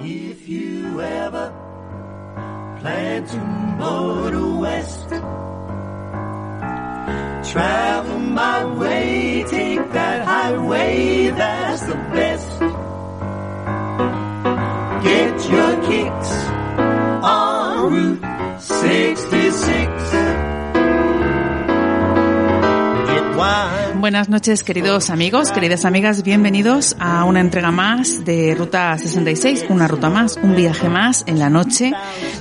If you ever plan to motor west, travel my way, take that highway, that's the best. Get your kicks on Route 66. Get wine. Buenas noches, queridos amigos, queridas amigas, bienvenidos a una entrega más de Ruta 66, una ruta más, un viaje más en la noche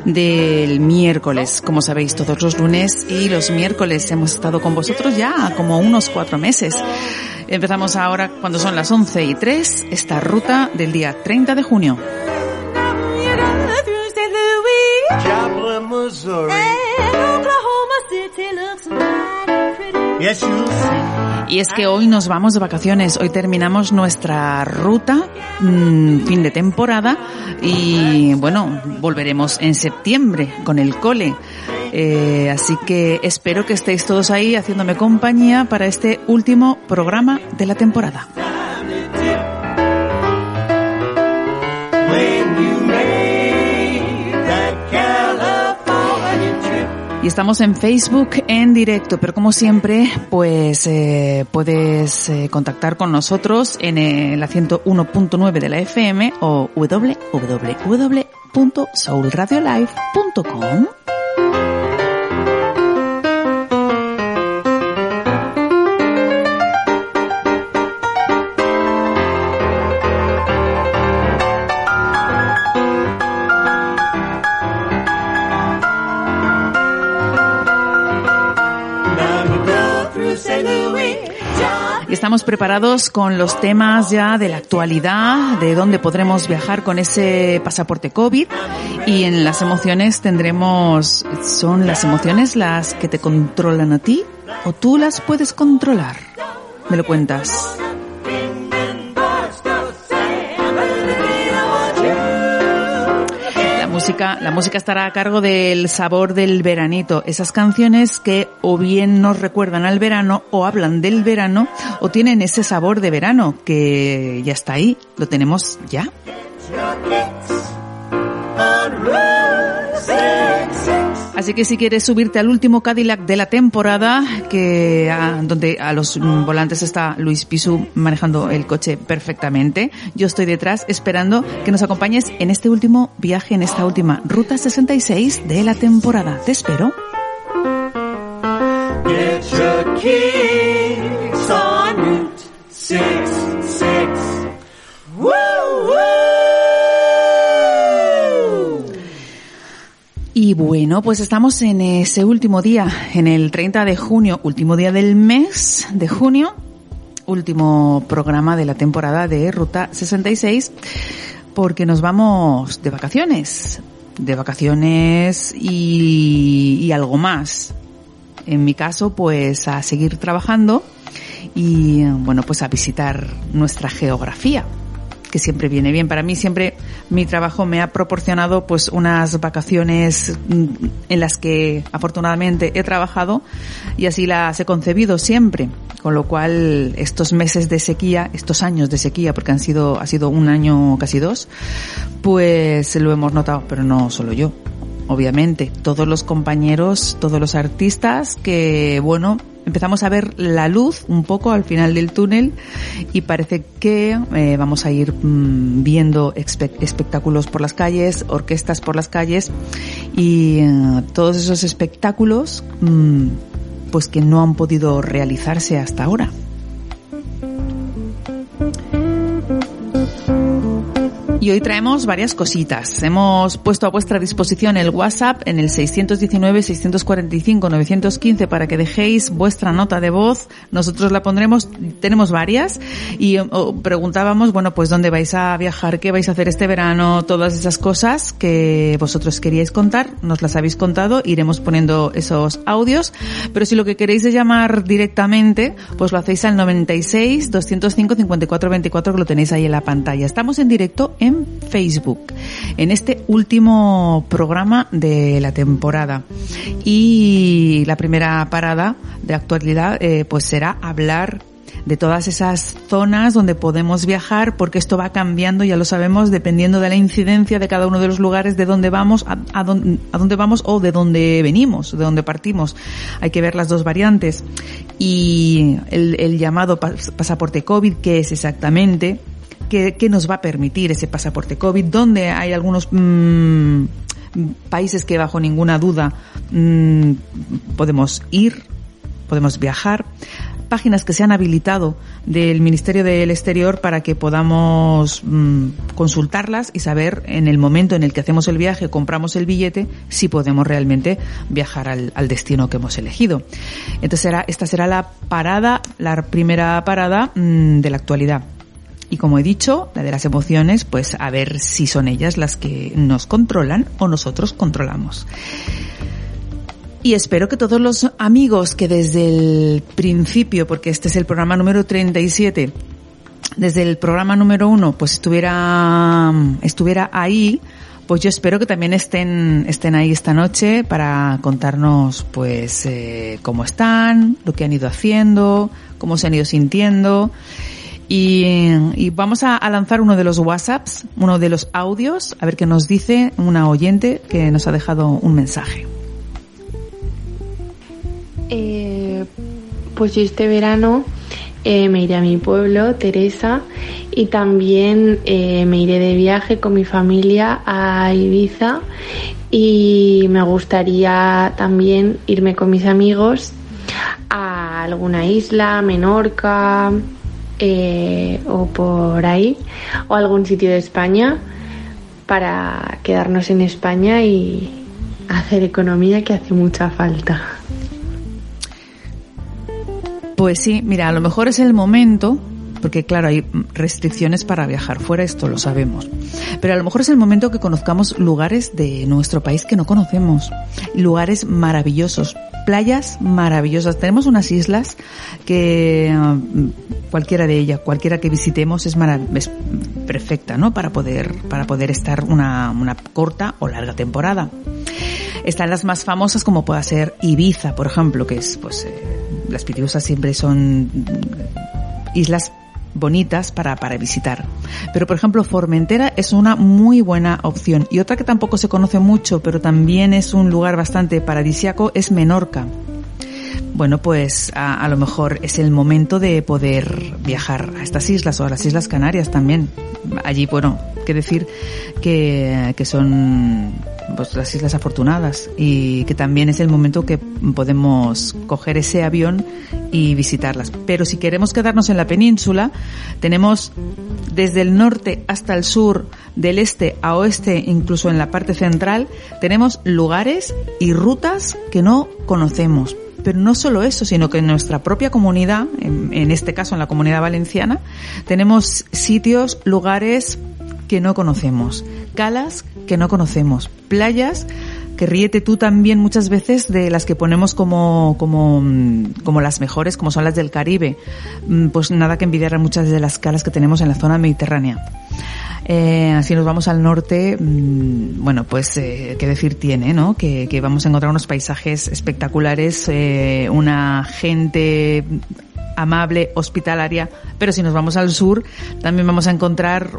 del miércoles. Como sabéis, todos los lunes y los miércoles hemos estado con vosotros ya como unos cuatro meses. Empezamos ahora cuando son las 11 y 3, esta ruta del día 30 de junio. Y es que hoy nos vamos de vacaciones, hoy terminamos nuestra ruta, mm, fin de temporada, y bueno, volveremos en septiembre con el cole. Eh, así que espero que estéis todos ahí haciéndome compañía para este último programa de la temporada. Y estamos en Facebook en directo, pero como siempre, pues eh, puedes eh, contactar con nosotros en el 101.9 de la FM o www.soulradiolive.com. Estamos preparados con los temas ya de la actualidad, de dónde podremos viajar con ese pasaporte COVID y en las emociones tendremos, ¿son las emociones las que te controlan a ti o tú las puedes controlar? ¿Me lo cuentas? La música estará a cargo del sabor del veranito, esas canciones que o bien nos recuerdan al verano o hablan del verano o tienen ese sabor de verano que ya está ahí, lo tenemos ya. Así que si quieres subirte al último Cadillac de la temporada, que a- donde a los mm, volantes está Luis Pisu manejando el coche perfectamente, yo estoy detrás esperando que nos acompañes en este último viaje, en esta última ruta 66 de la temporada. Te espero. Get your kicks on Route 66. Woo, woo. Y bueno, pues estamos en ese último día, en el 30 de junio, último día del mes de junio, último programa de la temporada de Ruta 66, porque nos vamos de vacaciones, de vacaciones y, y algo más. En mi caso, pues a seguir trabajando y bueno, pues a visitar nuestra geografía que siempre viene bien. Para mí siempre mi trabajo me ha proporcionado pues unas vacaciones mm, en las que afortunadamente he trabajado y así las he concebido siempre. Con lo cual estos meses de sequía, estos años de sequía, porque han sido, ha sido un año casi dos, pues lo hemos notado, pero no solo yo. Obviamente, todos los compañeros, todos los artistas que, bueno, empezamos a ver la luz un poco al final del túnel y parece que eh, vamos a ir mm, viendo espe- espectáculos por las calles, orquestas por las calles y eh, todos esos espectáculos mm, pues que no han podido realizarse hasta ahora. Y hoy traemos varias cositas. Hemos puesto a vuestra disposición el WhatsApp en el 619-645-915 para que dejéis vuestra nota de voz. Nosotros la pondremos, tenemos varias y eh, preguntábamos, bueno, pues dónde vais a viajar, qué vais a hacer este verano, todas esas cosas que vosotros queríais contar, nos las habéis contado, iremos poniendo esos audios, pero si lo que queréis es llamar directamente, pues lo hacéis al 96 205 54 24 que lo tenéis ahí en la pantalla. Estamos en directo en Facebook, en este último programa de la temporada. Y la primera parada de actualidad, eh, pues será hablar de todas esas zonas donde podemos viajar, porque esto va cambiando, ya lo sabemos, dependiendo de la incidencia de cada uno de los lugares de donde vamos, a, a, dónde, vamos o de dónde venimos, de dónde partimos. Hay que ver las dos variantes. Y el, el llamado pasaporte COVID, ¿qué es exactamente? ¿Qué, ¿Qué, nos va a permitir ese pasaporte COVID? ¿Dónde hay algunos mmm, países que bajo ninguna duda mmm, podemos ir, podemos viajar? páginas que se han habilitado del Ministerio del Exterior para que podamos mmm, consultarlas y saber en el momento en el que hacemos el viaje, compramos el billete, si podemos realmente viajar al, destino que hemos elegido. Entonces será, esta será la parada, la primera parada de la actualidad. Y como he dicho, la de las emociones, pues a ver si son ellas las que nos controlan o nosotros controlamos. Y espero que todos los amigos que desde el principio, porque este es el programa número 37, desde el programa número uno, pues estuviera, estuviera ahí, pues yo espero que también estén, estén ahí esta noche para contarnos, pues, eh, cómo están, lo que han ido haciendo, cómo se han ido sintiendo. Y, vamos a, a, lanzar uno de los WhatsApps, uno de los audios, a ver qué nos dice una oyente que nos ha dejado un mensaje. Eh, pues yo este verano eh, me iré a mi pueblo, Teresa, y también eh, me iré de viaje con mi familia a Ibiza y me gustaría también irme con mis amigos a alguna isla, Menorca eh, o por ahí, o algún sitio de España para quedarnos en España y hacer economía que hace mucha falta. Pues sí, mira, a lo mejor es el momento, porque claro, hay restricciones para viajar fuera, esto lo sabemos. Pero a lo mejor es el momento que conozcamos lugares de nuestro país que no conocemos. Lugares maravillosos, playas maravillosas. Tenemos unas islas que cualquiera de ellas, cualquiera que visitemos es, es perfecta, ¿no? Para poder, para poder estar una, una corta o larga temporada. Están las más famosas como pueda ser Ibiza, por ejemplo, que es, pues, eh, las pitiusas siempre son islas bonitas para, para visitar. Pero, por ejemplo, Formentera es una muy buena opción. Y otra que tampoco se conoce mucho, pero también es un lugar bastante paradisiaco, es Menorca. Bueno, pues a, a lo mejor es el momento de poder viajar a estas islas o a las Islas Canarias también. Allí, bueno, que decir que, que son pues, las Islas Afortunadas y que también es el momento que podemos coger ese avión y visitarlas. Pero si queremos quedarnos en la península, tenemos desde el norte hasta el sur, del este a oeste, incluso en la parte central, tenemos lugares y rutas que no conocemos. Pero no solo eso, sino que en nuestra propia comunidad, en, en este caso en la comunidad valenciana, tenemos sitios, lugares que no conocemos, calas que no conocemos, playas que ríete tú también muchas veces de las que ponemos como, como, como las mejores, como son las del Caribe. Pues nada que envidiar a muchas de las calas que tenemos en la zona mediterránea. Eh, así nos vamos al norte, bueno, pues eh, qué decir tiene, ¿no? Que, que, vamos a encontrar unos paisajes espectaculares, eh, una gente amable, hospitalaria, pero si nos vamos al sur también vamos a encontrar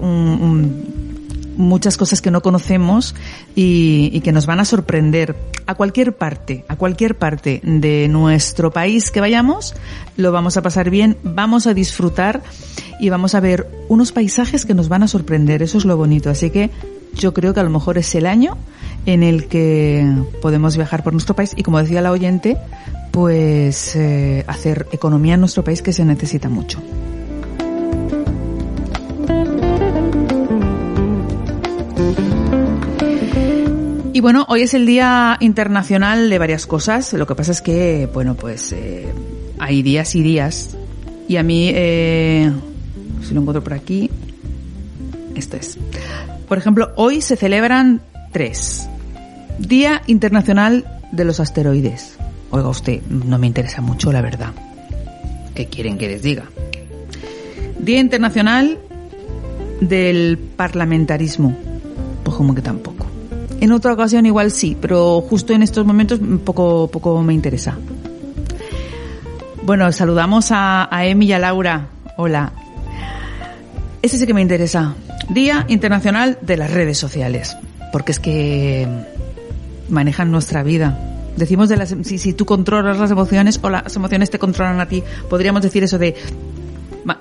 muchas cosas que no conocemos y, y, que nos van a sorprender. A cualquier parte, a cualquier parte de nuestro país que vayamos, lo vamos a pasar bien, vamos a disfrutar y vamos a ver unos paisajes que nos van a sorprender. Eso es lo bonito. Así que yo creo que a lo mejor es el año en el que podemos viajar por nuestro país y como decía la oyente, pues eh, hacer economía en nuestro país que se necesita mucho. Y bueno, hoy es el Día Internacional de varias cosas. Lo que pasa es que, bueno, pues eh, hay días y días. Y a mí, eh, si lo encuentro por aquí, esto es. Por ejemplo, hoy se celebran tres. Día Internacional de los Asteroides. Oiga usted, no me interesa mucho, la verdad. ¿Qué quieren que les diga? Día Internacional del Parlamentarismo. Pues como que tampoco. En otra ocasión igual sí, pero justo en estos momentos poco, poco me interesa. Bueno, saludamos a, a Emi y a Laura. Hola. Ese sí que me interesa. Día Internacional de las Redes Sociales. Porque es que manejan nuestra vida. Decimos de las, si, tú controlas las emociones o las emociones te controlan a ti, podríamos decir eso de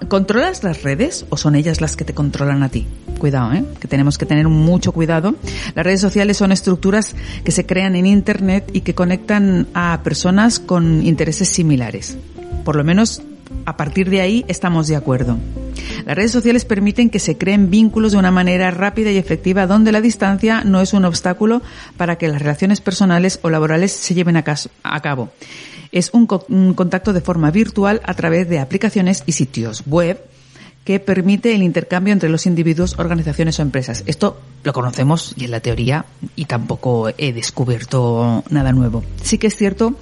¿Controlas las redes o son ellas las que te controlan a ti? Cuidado, ¿eh? que tenemos que tener mucho cuidado. Las redes sociales son estructuras que se crean en Internet y que conectan a personas con intereses similares. Por lo menos a partir de ahí estamos de acuerdo. Las redes sociales permiten que se creen vínculos de una manera rápida y efectiva donde la distancia no es un obstáculo para que las relaciones personales o laborales se lleven a, cabo es un, contacto de forma virtual a través de aplicaciones y sitios web que permite el intercambio entre los individuos, organizaciones o empresas. Esto lo conocemos y en la teoría y tampoco he descubierto nada nuevo. Sí que es cierto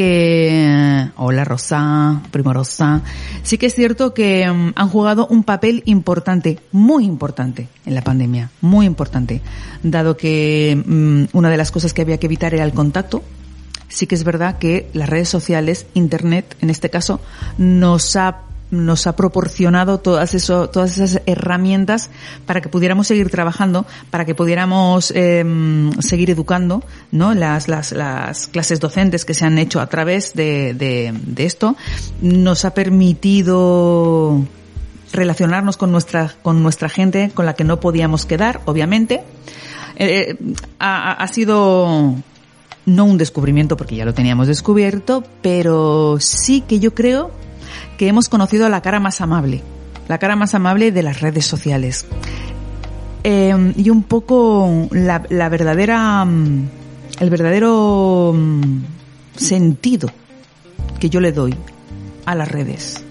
que hola Rosa, primorosa. Sí que es cierto que mm, han jugado un papel importante, muy importante en la pandemia, muy importante, dado que mm, una de las cosas que había que evitar era el contacto sí que es verdad que las redes sociales, Internet en este caso, nos ha nos ha proporcionado todas eso, todas esas herramientas para que pudiéramos seguir trabajando, para que pudiéramos eh, seguir educando, ¿no? Las, las, las clases docentes que se han hecho a través de, de, de esto nos ha permitido relacionarnos con nuestra con nuestra gente con la que no podíamos quedar, obviamente. Eh, ha, ha sido no un descubrimiento porque ya lo teníamos descubierto, pero sí que yo creo que hemos conocido la cara más amable, la cara más amable de las redes sociales. Eh, y un poco la, la verdadera, mm, el verdadero mm, sentido que yo le doy a las redes.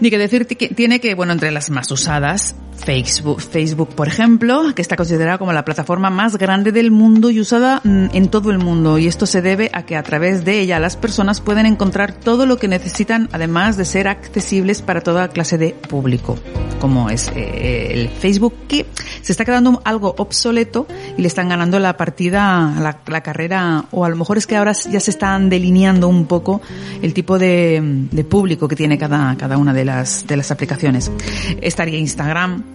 Ni que decir que tiene que, bueno, entre las más usadas, Facebook, Facebook, por ejemplo, que está considerada como la plataforma más grande del mundo y usada mm, en todo el mundo. Y esto se debe a que a través de ella las personas pueden encontrar todo lo que necesitan, además de ser accesibles para toda clase de público, como es eh, el Facebook, que se está quedando algo obsoleto y le están ganando la partida, la, la, carrera, o a lo mejor es que ahora ya se están delineando un poco el tipo de, de público que tiene cada, cada una de las, de las aplicaciones. Estaría Instagram,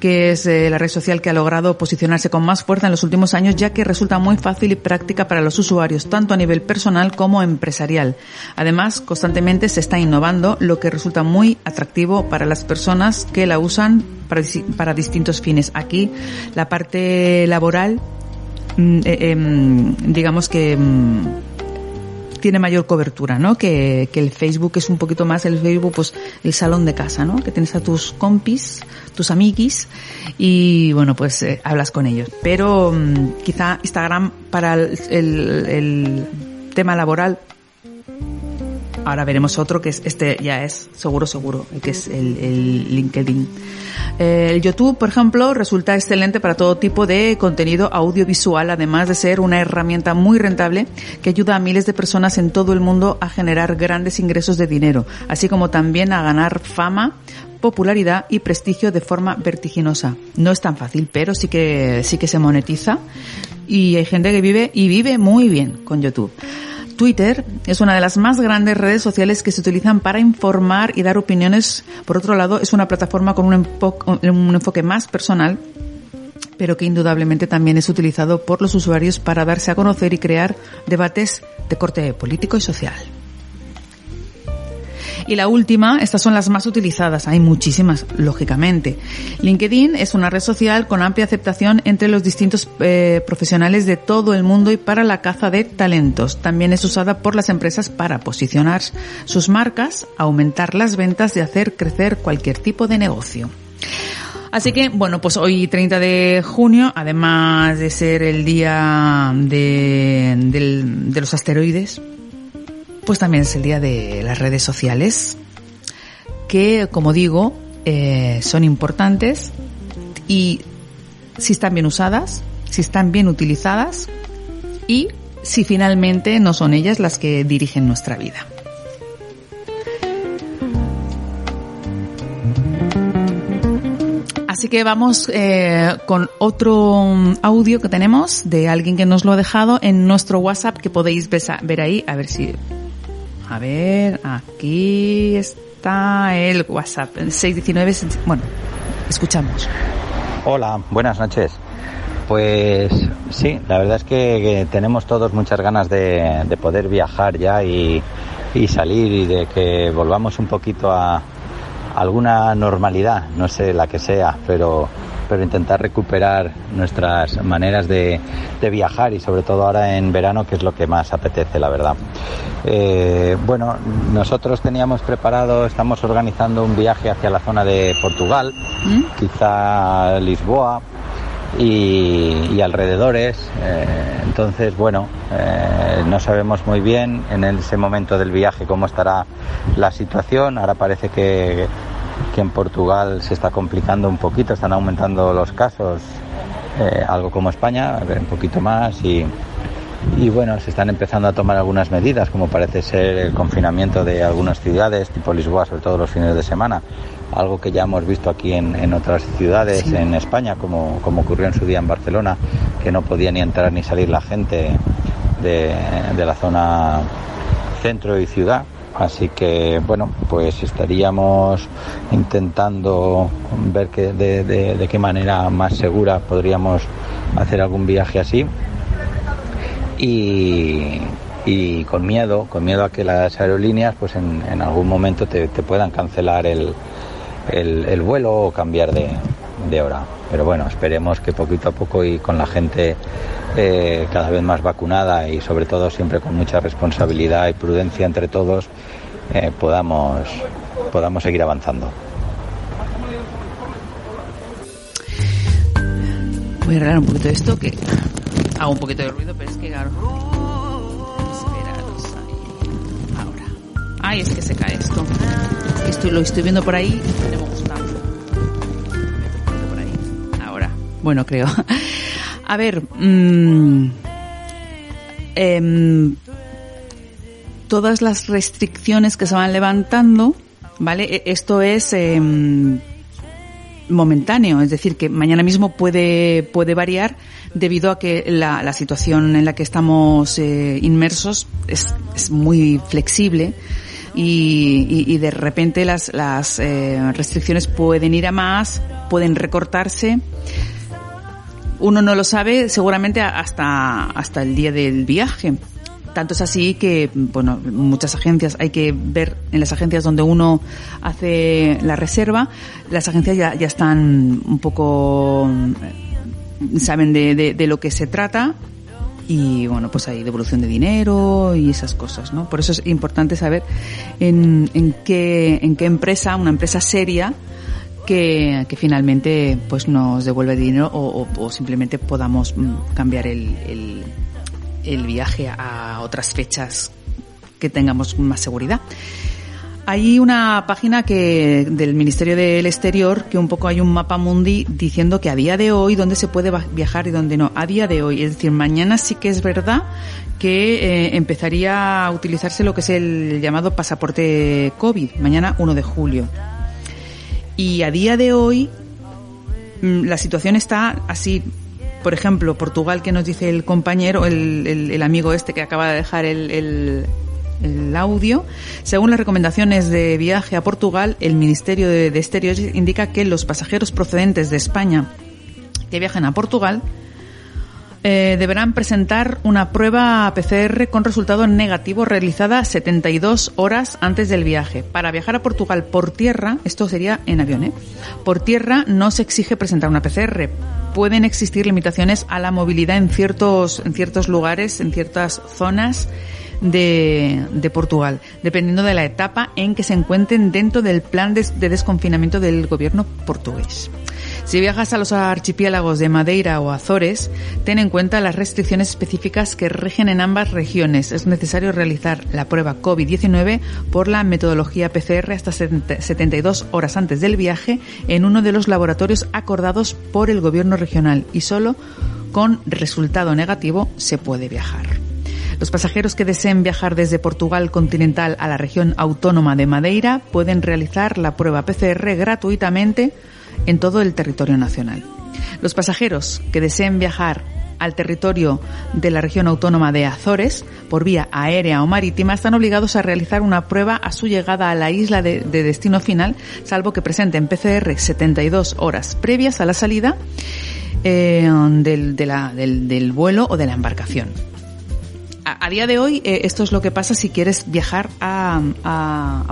que es eh, la red social que ha logrado posicionarse con más fuerza en los últimos años, ya que resulta muy fácil y práctica para los usuarios, tanto a nivel personal como empresarial. Además, constantemente se está innovando, lo que resulta muy atractivo para las personas que la usan para, distintos fines. Aquí, la parte laboral, mm, eh, eh, digamos que mm, tiene mayor cobertura, ¿no? Que, que el Facebook es un poquito más el Facebook, pues el salón de casa, ¿no? Que tienes a tus compis, tus amiguis y bueno, pues eh, hablas con ellos. Pero um, quizá Instagram para el, el, el tema laboral Ahora veremos otro que es este ya es seguro seguro, que es el, el LinkedIn. Eh, el YouTube, por ejemplo, resulta excelente para todo tipo de contenido audiovisual, además de ser una herramienta muy rentable que ayuda a miles de personas en todo el mundo a generar grandes ingresos de dinero, así como también a ganar fama popularidad y prestigio de forma vertiginosa. No es tan fácil, pero sí que sí que se monetiza y hay gente que vive y vive muy bien con YouTube. Twitter es una de las más grandes redes sociales que se utilizan para informar y dar opiniones. Por otro lado, es una plataforma con un, enfoque más personal pero que indudablemente también es utilizado por los usuarios para darse a conocer y crear debates de corte político y social. Y la última, estas son las más utilizadas, hay muchísimas, lógicamente. LinkedIn es una red social con amplia aceptación entre los distintos eh, profesionales de todo el mundo y para la caza de talentos. También es usada por las empresas para posicionar sus marcas, aumentar las ventas y hacer crecer cualquier tipo de negocio. Así que, bueno, pues hoy 30 de junio, además de ser el día de, de los asteroides, pues también es el día de las redes sociales, que, como digo, eh, son importantes y si están bien usadas, si están bien utilizadas y si finalmente no son ellas las que dirigen nuestra vida. Así que vamos eh, con otro mm, audio que tenemos de alguien que nos lo ha dejado en nuestro WhatsApp que podéis ver ahí. A ver si... A ver, aquí está el WhatsApp, 619... Bueno, escuchamos. Hola, buenas noches. Pues sí, la verdad es que, tenemos todos muchas ganas de, poder viajar ya y, salir y de que volvamos un poquito a alguna normalidad, no sé la que sea, pero, pero intentar recuperar nuestras maneras de, viajar y sobre todo ahora en verano, que es lo que más apetece, la verdad. Eh, bueno, nosotros teníamos preparado, estamos organizando un viaje hacia la zona de Portugal, ¿Mm? quizá Lisboa, y, alrededores. Eh, entonces, bueno, eh, no sabemos muy bien en ese momento del viaje cómo estará la situación. Ahora parece que, que en Portugal se está complicando un poquito, están aumentando los casos, eh, algo como España, un poquito más y, y bueno, se están empezando a tomar algunas medidas, como parece ser el confinamiento de algunas ciudades, tipo Lisboa, sobre todo los fines de semana algo que ya hemos visto aquí en, otras ciudades en España, como, como, ocurrió en su día en Barcelona, que no podía ni entrar ni salir la gente de, la zona centro y ciudad. Así que, bueno, pues estaríamos intentando ver de, de, qué manera más segura podríamos hacer algún viaje así. Y, y con miedo, con miedo a que las aerolíneas pues en, algún momento te, puedan cancelar el, el, vuelo o cambiar de, hora. Pero bueno, esperemos que poquito a poco y con la gente eh, cada vez más vacunada y sobre todo siempre con mucha responsabilidad y prudencia entre todos, eh, podamos, podamos seguir avanzando. Voy a arreglar un poquito esto, que hago un poquito de ruido, pero es que claro. Ahora. Ay, es que se cae esto. Esto lo estoy viendo por ahí Por Bueno, creo. A ver. Mmm, todas las restricciones que se van levantando, ¿vale? E, esto es eh, momentáneo, es decir, que mañana mismo puede, puede variar debido a que la, la situación en la que estamos eh, inmersos es, es muy flexible y, y, de repente las, las eh, restricciones pueden ir a más, pueden recortarse. Uno no lo sabe seguramente hasta, hasta el día del viaje. Tanto es así que, bueno, muchas agencias, hay que ver en las agencias donde uno hace la reserva, las agencias ya, ya están un poco, saben de, de, de lo que se trata y bueno, pues hay devolución de dinero y esas cosas, ¿no? Por eso es importante saber en, en qué, en qué empresa, una empresa seria, que, finalmente pues nos devuelve dinero o, o, simplemente podamos mm, cambiar el, el, el viaje a otras fechas que tengamos más seguridad. Hay una página que del Ministerio del Exterior que un poco hay un mapa mundi diciendo que a día de hoy dónde se puede viajar y dónde no. A día de hoy, es decir, mañana sí que es verdad que eh, empezaría a utilizarse lo que es el llamado pasaporte COVID, mañana 1 de julio. Y a día de hoy mm, la situación está así. Por ejemplo, Portugal, que nos dice el compañero, el, amigo este que acaba de dejar el el audio. Según las recomendaciones de viaje a Portugal, el Ministerio de, Exteriores indica que los pasajeros procedentes de España que viajan a Portugal eh, deberán presentar una prueba PCR con resultado negativo realizada 72 horas antes del viaje. Para viajar a Portugal por tierra, esto sería en avión, ¿eh? Por tierra no se exige presentar una PCR. Pueden existir limitaciones a la movilidad en ciertos, en ciertos lugares, en ciertas zonas de, de, Portugal, dependiendo de la etapa en que se encuentren dentro del plan de, desconfinamiento del gobierno portugués. Si viajas a los archipiélagos de Madeira o Azores, ten en cuenta las restricciones específicas que rigen en ambas regiones. Es necesario realizar la prueba COVID-19 por la metodología PCR hasta 72 horas antes del viaje en uno de los laboratorios acordados por el gobierno regional y solo con resultado negativo se puede viajar. Los pasajeros que deseen viajar desde Portugal continental a la región autónoma de Madeira pueden realizar la prueba PCR gratuitamente en todo el territorio nacional. Los pasajeros que deseen viajar al territorio de la región autónoma de Azores por vía aérea o marítima están obligados a realizar una prueba a su llegada a la isla de, destino final, salvo que presenten PCR 72 horas previas a la salida eh, del, vuelo o de la embarcación. A, día de hoy eh, esto es lo que pasa si quieres viajar a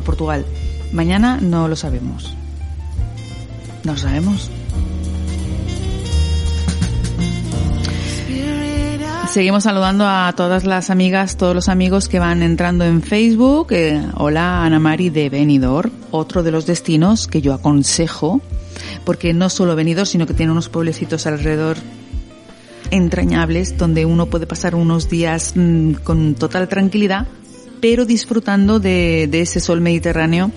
Portugal. Mañana no lo sabemos. No sabemos. Seguimos saludando a todas las amigas, todos los amigos que van entrando en Facebook. Eh, hola, Ana Mari de Benidorm, otro de los destinos que yo aconsejo, porque no solo Benidorm, sino que tiene unos pueblecitos alrededor entrañables donde uno puede pasar unos días mm, con total tranquilidad, pero disfrutando de, ese sol mediterráneo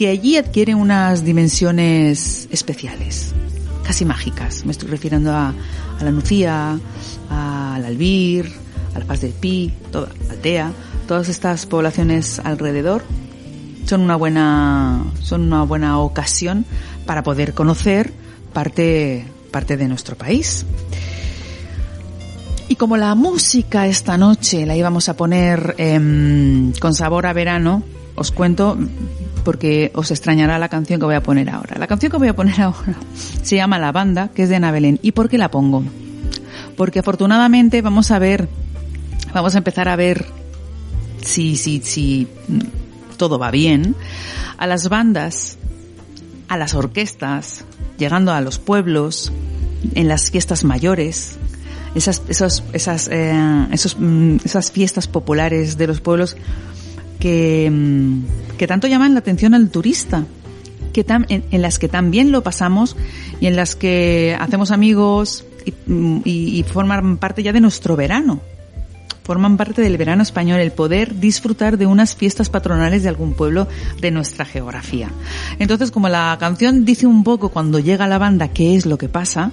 que allí adquiere unas dimensiones especiales, casi mágicas. Me estoy refiriendo a, la Nucía, al Albir, a la Paz del Pi, toda, Altea, todas estas poblaciones alrededor son una buena, son una buena ocasión para poder conocer parte, parte de nuestro país. Y como la música esta noche la íbamos a poner em, con sabor a verano, os cuento porque os extrañará la canción que voy a poner ahora. La canción que voy a poner ahora se llama La Banda, que es de Ana Belén. ¿Y por qué la pongo? porque afortunadamente vamos a ver, vamos a empezar a ver si, si, si todo va bien, a las bandas, a las orquestas, llegando a los pueblos, en las fiestas mayores, esas, esos, esas, eh, esos, mm, esas fiestas populares de los pueblos que, mm, que tanto llaman la atención al turista, que en, las que también lo pasamos y en las que hacemos amigos, y, forman parte ya de nuestro verano. Forman parte del verano español el poder disfrutar de unas fiestas patronales de algún pueblo de nuestra geografía. Entonces, como la canción dice un poco cuando llega la banda qué es lo que pasa,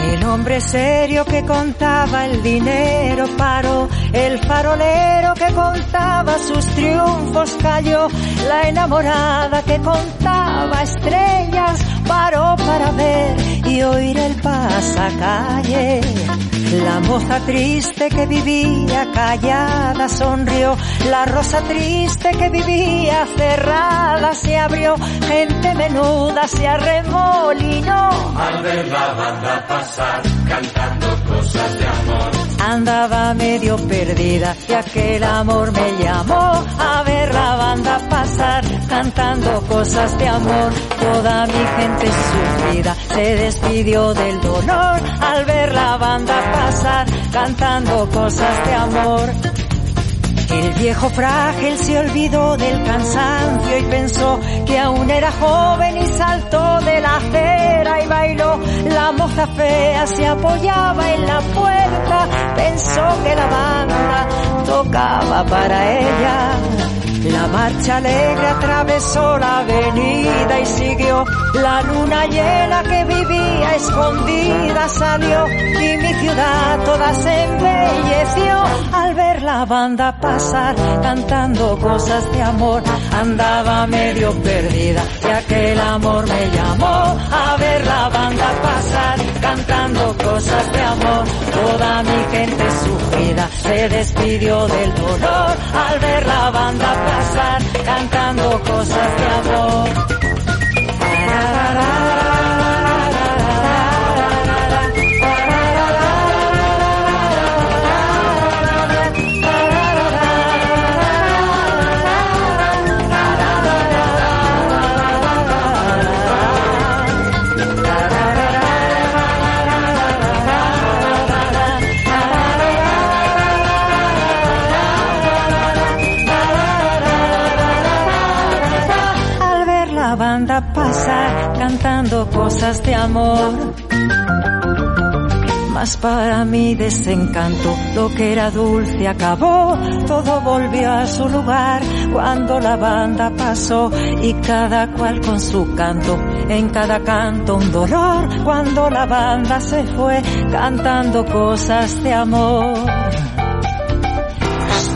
El hombre serio que contaba el dinero paró, el farolero que contaba sus triunfos cayó, la enamorada que contaba estrellas paró para ver y oír el pasacalle. La moza triste que vivía callada sonrió, la rosa triste que vivía cerrada se abrió, gente menuda se arremolinó. Al ver la banda pasar, cantando cosas de amor. Andaba medio perdida y aquel amor me llamó a ver la banda pasar, cantando cosas de amor. Toda mi gente sufrida se despidió del dolor al ver la banda pasar, cantando cosas de amor. El viejo frágil se olvidó del cansancio y pensó que aún era joven y saltó de la acera y bailó. La moza fea se apoyaba en la puerta, pensó que la banda tocaba para ella. La marcha alegre atravesó la avenida y siguió. La luna llena que vivía escondida salió y mi ciudad toda se embelleció al ver la banda pasar cantando cosas de amor. Andaba medio perdida y aquel amor me llamó a ver la banda pasar cantando cosas de amor. Toda mi gente sufrida se despidió del dolor al ver la banda pasar cantando cosas de amor. Cantando cosas de amor. Mas para mi desencanto, lo que era dulce acabó, todo volvió a su lugar cuando la banda pasó y cada cual con su canto, en cada canto un dolor, cuando la banda se fue cantando cosas de amor.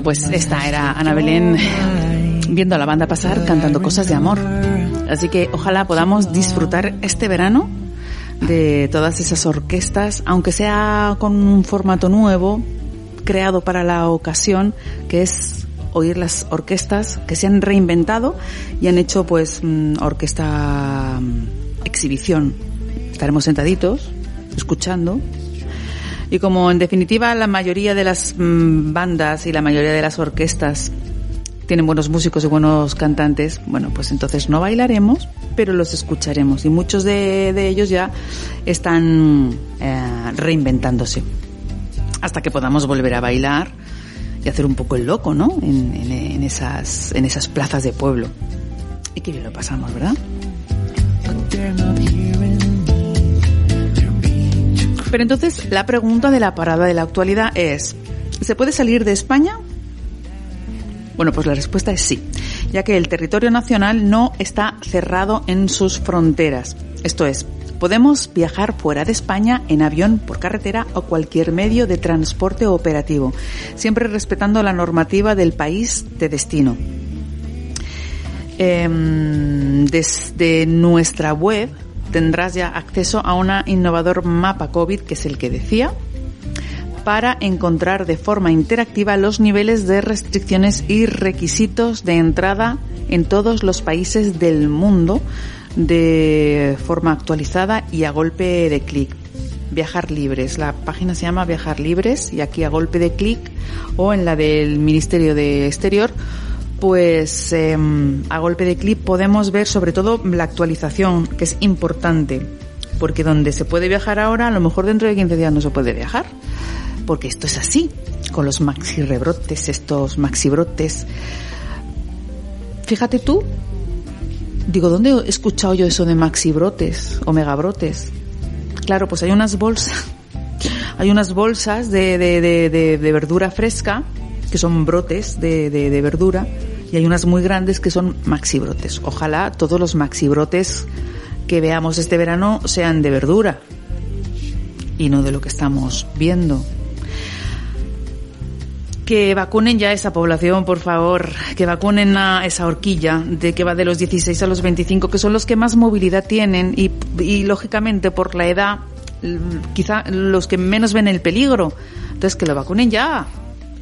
Bueno, pues esta era Ana Belén viendo a la banda pasar cantando cosas de amor. Así que ojalá podamos disfrutar este verano de todas esas orquestas, aunque sea con un formato nuevo, creado para la ocasión, que es oír las orquestas que se han reinventado y han hecho pues mm, orquesta mm, exhibición. Estaremos sentaditos, escuchando y como en definitiva la mayoría de las mm, bandas y la mayoría de las orquestas tienen buenos músicos y buenos cantantes, bueno, pues entonces no bailaremos, pero los escucharemos. Y muchos de, ellos ya están eh, reinventándose. Hasta que podamos volver a bailar y hacer un poco el loco, ¿no? En, en esas, en esas plazas de pueblo. Y que bien lo pasamos, ¿verdad? Pero entonces la pregunta de la parada de la actualidad es, ¿se puede salir de España? Bueno, pues la respuesta es sí, ya que el territorio nacional no está cerrado en sus fronteras. Esto es, podemos viajar fuera de España en avión, por carretera o cualquier medio de transporte operativo, siempre respetando la normativa del país de destino. Em, desde nuestra web tendrás ya acceso a un innovador mapa COVID, que es el que decía, para encontrar de forma interactiva los niveles de restricciones y requisitos de entrada en todos los países del mundo de forma actualizada y a golpe de clic. Viajar Libres. La página se llama Viajar Libres y aquí a golpe de clic o en la del Ministerio de Exterior pues em, a golpe de clip podemos ver sobre todo la actualización, que es importante, porque donde se puede viajar ahora, a lo mejor dentro de 15 días no se puede viajar, porque esto es así, con los maxi rebrotes, estos maxi brotes. Fíjate tú, digo, ¿dónde he escuchado yo eso de maxi brotes o megabrotes? Claro, pues hay unas bolsas, hay unas bolsas de, de, de, de verdura fresca, que son brotes de, de verdura, y hay unas muy grandes que son maxibrotes. Ojalá todos los maxibrotes que veamos este verano sean de verdura y no de lo que estamos viendo. Que vacunen ya a esa población, por favor, que vacunen a esa horquilla de que va de los 16 a los 25, que son los que más movilidad tienen y, y lógicamente por la edad quizá los que menos ven el peligro. Entonces que lo vacunen ya,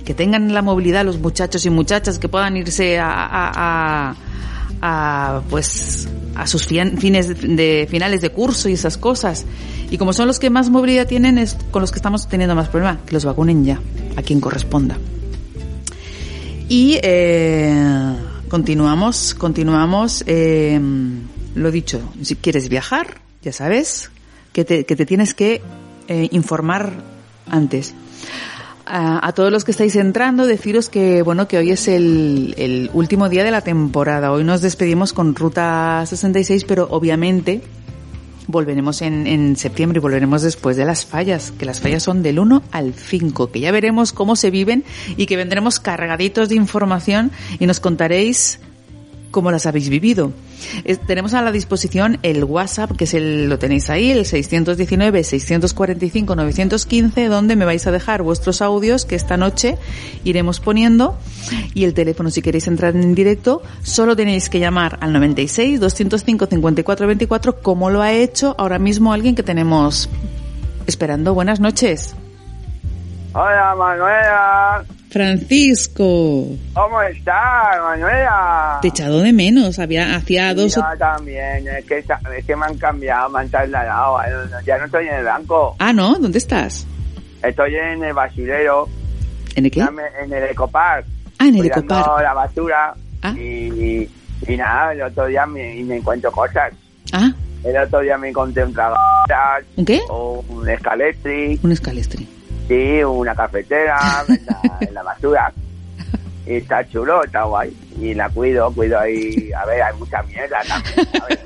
que tengan la movilidad los muchachos y muchachas que puedan irse a, a, pues a sus fines de finales de curso y esas cosas. Y como son los que más movilidad tienen, es con los que estamos teniendo más problemas, que los vacunen ya, a quien corresponda. Y eh, continuamos, continuamos. Eh, lo dicho, si quieres viajar, ya sabes que te, que te tienes que eh, informar antes. A, todos los que estáis entrando, deciros que, bueno, que hoy es el, el último día de la temporada. Hoy nos despedimos con Ruta 66, pero obviamente volveremos en, en septiembre y volveremos después de las fallas, que las fallas son del 1 al 5, que ya veremos cómo se viven y que vendremos cargaditos de información y nos contaréis cómo las habéis vivido. Tenemos a la disposición el WhatsApp, que es el, lo tenéis ahí, el 619-645-915, donde me vais a dejar vuestros audios que esta noche iremos poniendo. Y el teléfono, si queréis entrar en directo, solo tenéis que llamar al 96 205 54 24, como lo ha hecho ahora mismo alguien que tenemos esperando. Buenas noches. Hola Manuela, Francisco, ¿cómo estás Manuela? te he echado de menos. Había, hacía dos. Yo también, es que, es que me han cambiado, me han trasladado, eh, ya no estoy en el banco, Ah, ¿no? ¿Dónde estás? estoy en el basurero, ¿En el qué? en el ecopark, Ah, en el ecopark. la basura Ah. y, y nada, el otro día me, y me encuentro cosas, Ah, el otro día me encontré un trabajo, ¿un qué? un escalestri, Un escalestri. Sí, una cafetera en la, en la basura. Y está chulo, está guay. Y la cuido, cuido ahí. A ver, hay mucha mierda también. ¿sabes?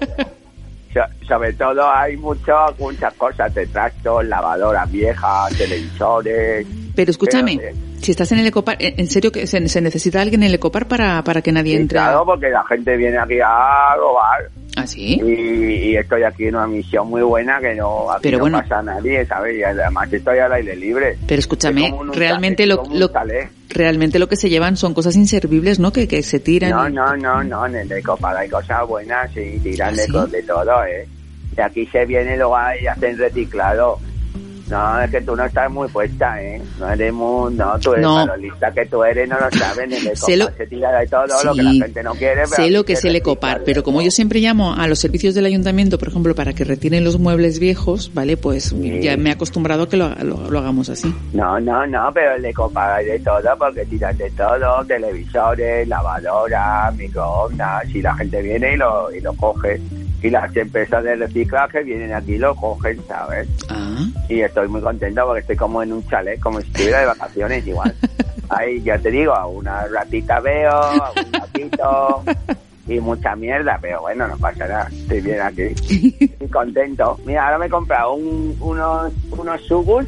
So- sobre todo hay mucho, muchas cosas de trastos, lavadoras viejas, televisores. Pero escúchame, Pero, eh, si estás en el ecopar, ¿en serio que se, se necesita alguien en el ecopar para, para que nadie sí, entre? claro, porque la gente viene aquí a robar. ¿Ah, sí? Y, y estoy aquí en una misión muy buena que no, aquí Pero no bueno. pasa a nadie, ¿sabes? Y además estoy al aire libre. Pero escúchame, Es realmente lo, lo- chalet. realmente lo que se llevan son cosas inservibles, ¿no? Que, que se tiran. No, y- no, no, no, en el Ecopark hay cosas buenas y tiran ¿Ah, de, sí? de todo, ¿eh? Y aquí se viene ahí y hacen reciclado. No, es que tú no estás muy puesta, ¿eh? No eres muy... No, tú eres No. para lo lista que tú eres, no lo sabes. Sé Ecopark lo- se tira de todo lo que la gente no quiere, pero Sé lo que es el ecopar, pero como yo siempre llamo a los servicios del ayuntamiento, por ejemplo, para que retiren los muebles viejos, ¿vale? Pues Sí. ya me he acostumbrado a que lo, lo- lo hagamos así. No, no, no, pero el Ecopark hay de todo porque tiran de todo, televisores, lavadoras, microondas, y la gente viene y lo, y lo coge. Y las empresas de reciclaje vienen aquí y lo cogen, ¿sabes? Ah, Y estoy muy contento porque estoy como en un chalet, como si estuviera de vacaciones igual. Ahí ya te digo, a una ratita veo, a un gatito y mucha mierda, pero bueno, no pasa nada, estoy bien aquí. Estoy contento. Mira, ahora me he comprado un- unos, unos sugus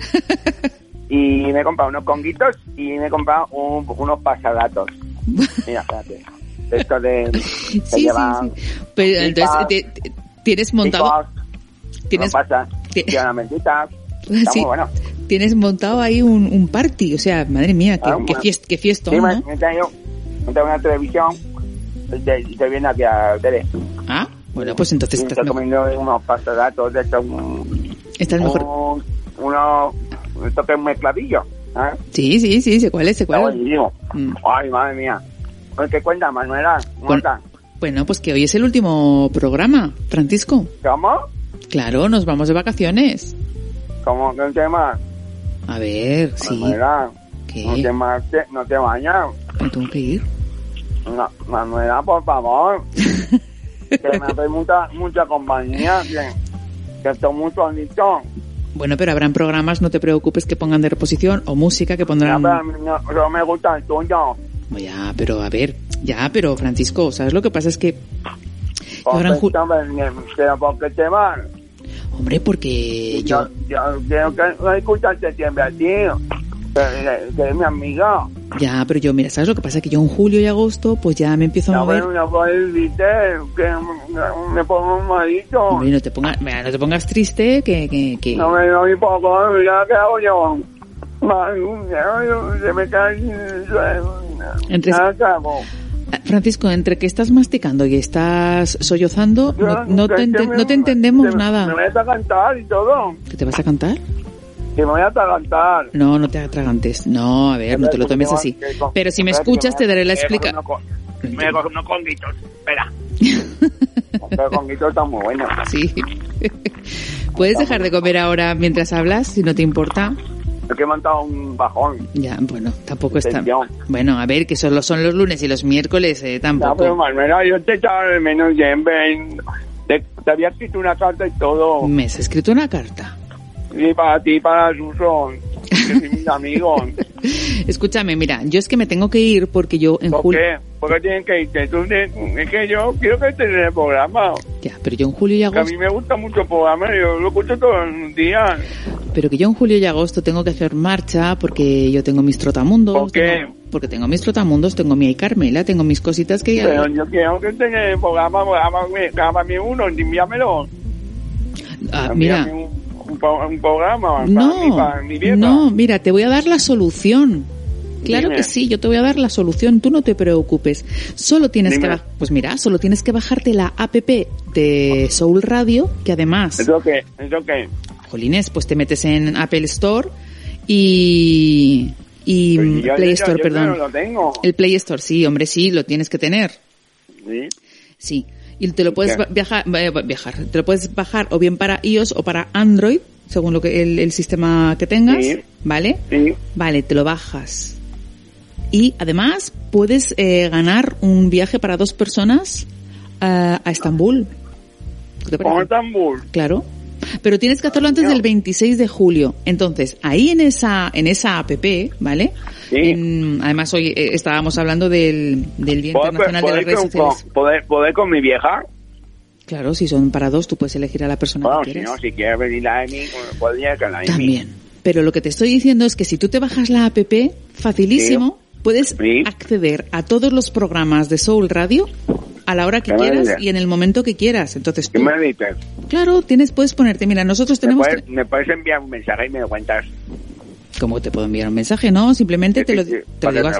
y me he comprado unos conguitos y me he comprado un- unos pasadatos. Mira, espérate. Esto de... sí, sí, llevan sí. Pero entonces, te- te- ¿tienes montado? picos, ¿Tienes, pasa. Está sí, bueno. tienes montado ahí un, un party, o sea, madre mía, qué, Ah, qué, bueno. fiest- qué fiestón, Sí, me, ¿no? me tengo, me tengo una televisión y te, y te viene aquí a tele. Ah, bueno, pues entonces Y estás comiendo unos pasadatos de estos, un, Estás mejor. un, unos, esto que es un mezcladillo. ¿eh? Sí, sí, sí, sé cuál es, sé cuál es. Mm. Ay, madre mía. Pues, ¿Qué cuenta, Manuela? ¿Cómo Con-? Bueno, pues que hoy es el último programa, Francisco. ¿Cómo? Claro, nos vamos de vacaciones. ¿Cómo? ¿Qué tema? A ver, sí. Manuela, no ¿Qué? te, marches, no te bañas. Me tengo que ir. No, Manuela, por favor. que me hace mucha, mucha compañía. Que, que estoy muy bonito. Bueno, pero habrán programas, no te preocupes, que pongan de reposición o música que pondrán... pero no, no me gusta el tuyo. Ya, pero a ver, ya, pero Francisco, ¿sabes lo que pasa? Es que... habrán ju- Pero ¿por qué te vas? Hombre, porque Yo, yo... quiero que no siempre a ti. Que, que eres mi amiga. Ya, pero yo, mira, ¿sabes lo que pasa? Que yo en julio y agosto, pues ya me empiezo a mover... que me pongo malito. Hombre, no te pongas, mira, no te pongas triste, que... que, que- No me doy poco, ya qué hago yo. Ay, ya, Se me cae. Ah, Francisco, entre que estás masticando y estás sollozando, no, te, que ente- me- no te entendemos nada. Me voy a cantar y todo. ¿Que te vas a cantar? Que me voy a cantar. No, no te atragantes. No, a ver, no te lo tomes así. Pero si me escuchas, te daré la explicación. Me cojo unos conguitos. Espera. Los conguitos están muy buenos. Sí. ¿Puedes dejar de comer ahora mientras hablas, si no te importa? Es que he montado un bajón. Ya, bueno, tampoco está... Bueno, a ver, que solo son los lunes y los miércoles, eh, No, pero tampoco. Manuela, yo te echaba de menos siempre. Te, te había escrito una carta y todo. Me has escrito una carta. Y para ti, para Suso. Que soy mis amigos. Escúchame, mira, yo es que me tengo que ir porque yo en ¿Por julio... qué? ¿Por qué tienen que irte? Tú es que yo quiero que estés en el programa. Ya, pero yo en julio y Que a agosto... mí me gusta mucho el programa, yo lo escucho todos los días. Pero que yo en julio y agosto tengo que hacer marcha porque yo tengo mis trotamundos. ¿Por qué? tengo- porque tengo mis trotamundos, tengo mi Carmela, tengo mis cositas que... Pero yo quiero que estés en el programa, grábame uno, envíamelo. Ah, mira, Envíame un, un, pro- un programa para mí, no, para mi no, mira, te voy a dar la solución. Claro Dime. que sí, yo te voy a dar la solución, tú no te preocupes. Solo tienes Dime. que pues mira, solo tienes que bajarte la app de Soul Radio, que además, ¿Eso qué? ¿Eso qué? jolines, pues te metes en Apple Store y y Pues yo- Play yo- Store, yo perdón. no lo tengo. El Play Store, sí, hombre, sí, lo tienes que tener. Sí. Sí. Y te lo puedes viajar, eh, viajar, te lo puedes bajar o bien para iOS o para Android, según lo que el, el sistema que tengas, Sí. ¿vale? Sí. Vale, te lo bajas. Y además puedes eh, ganar un viaje para dos personas eh, a Estambul. ¿Qué te? Estambul. Claro. Pero tienes que hacerlo antes del 26 de julio. Entonces, ahí en esa, en esa app, ¿vale? Sí. En- además, hoy eh, estábamos hablando del, del Día ¿Poder, Internacional de las Redes con, Sociales. con- poder, poder con mi vieja? Claro, si son para dos, tú puedes elegir a la persona Bueno, que si quieres. no, si quieres venir la de mí, pues, podría que la de mí. También. Pero lo que te estoy diciendo es que si tú te bajas la app, facilísimo, puedes Sí. acceder a todos los programas de Soul Radio a la hora que ¿Qué me quieras y en el momento que quieras. Entonces ¿Qué tú, me dices? claro, tienes, puedes ponerte, mira, nosotros ¿Me tenemos... puedes, me puedes enviar un mensaje y me lo cuentas? ¿Cómo te puedo enviar un mensaje? No, simplemente te lo, Sí, te lo digo.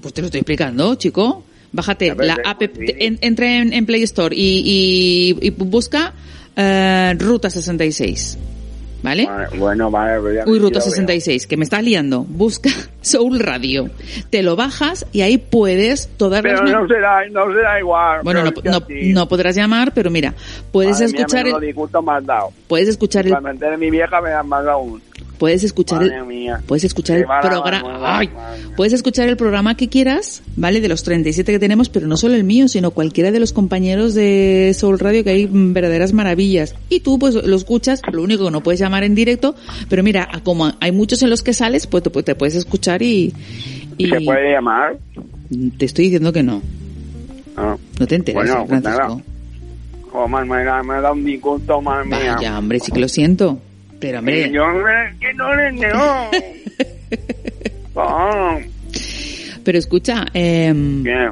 Pues te lo estoy explicando, chico. Bájate ver, la sí, app, te- en- entra en, en Play Store y, y, y busca eh, Ruta 66. ¿Vale? Vale, Bueno, vale, pero ya Uy, veo. 66, que me estás liando. Busca Soul Radio. Te lo bajas y ahí puedes todas Pero las... no será, no será igual. Bueno, no, podrás llamar, pero mira, puedes Madre escuchar el, me has dado. puedes escuchar el, Para a mi vieja me han mandado un... puedes escuchar Madre el, mía. puedes escuchar Qué el programa, ay, puedes escuchar el programa que quieras, ¿vale? De los 37 que tenemos, pero no solo el mío, sino cualquiera de los compañeros de Soul Radio que hay verdaderas maravillas. Y tú pues lo escuchas, lo único que no puedes llamar en directo, pero mira, como hay muchos en los que sales, pues te, te puedes escuchar y, y ¿Se puede llamar? te estoy diciendo que no. Ah. No te enteras, Bueno, pues Francisco. nada. Oh, man, me, da- me da un disgusto, madre mía. Vaya, hombre, sí que lo siento. Pero hombre, que no le no. Pero escucha, eh,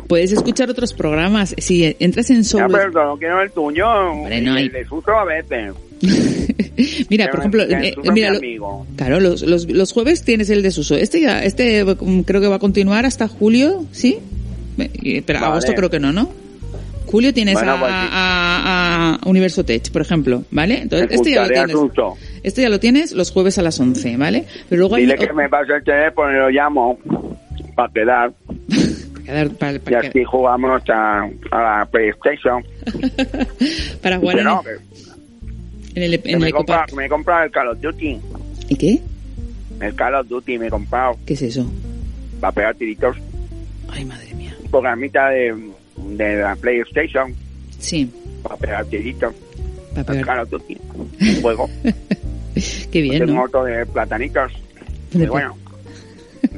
puedes escuchar otros programas. Si entras en ya, Soul... no quiero el tuyo. Hombre, no hay- El de susto a veces. mira, por ejemplo, eh, mira, lo- claro, los, los, los jueves tienes el desuso. Este ya, este mm, creo que va a continuar hasta julio, ¿sí? Pero Vale. agosto creo que no, ¿no? Julio tienes Bueno, a, pues sí. a- a Universo Tech, por ejemplo, ¿vale? Entonces, este ya lo tienes. Este ya lo tienes los jueves a las 11, ¿vale? Pero luego hay Dile que me pase el teléfono y lo llamo para quedar. para, para- Y para- así jugamos a, a la PlayStation. para jugar en, Pero, en el, en el me, compra, Ecopark. me he comprado el Call of Duty. ¿Y qué? El Call of Duty me he comprado ¿Qué es eso? para pegar tiritos. Ay, madre mía. Un programita de, de la PlayStation Sí, para pegar tiritos. para El pegar. Call of Duty. Un juego. Qué bien, Tengo ¿no? otro de platanitos. De Muy bueno.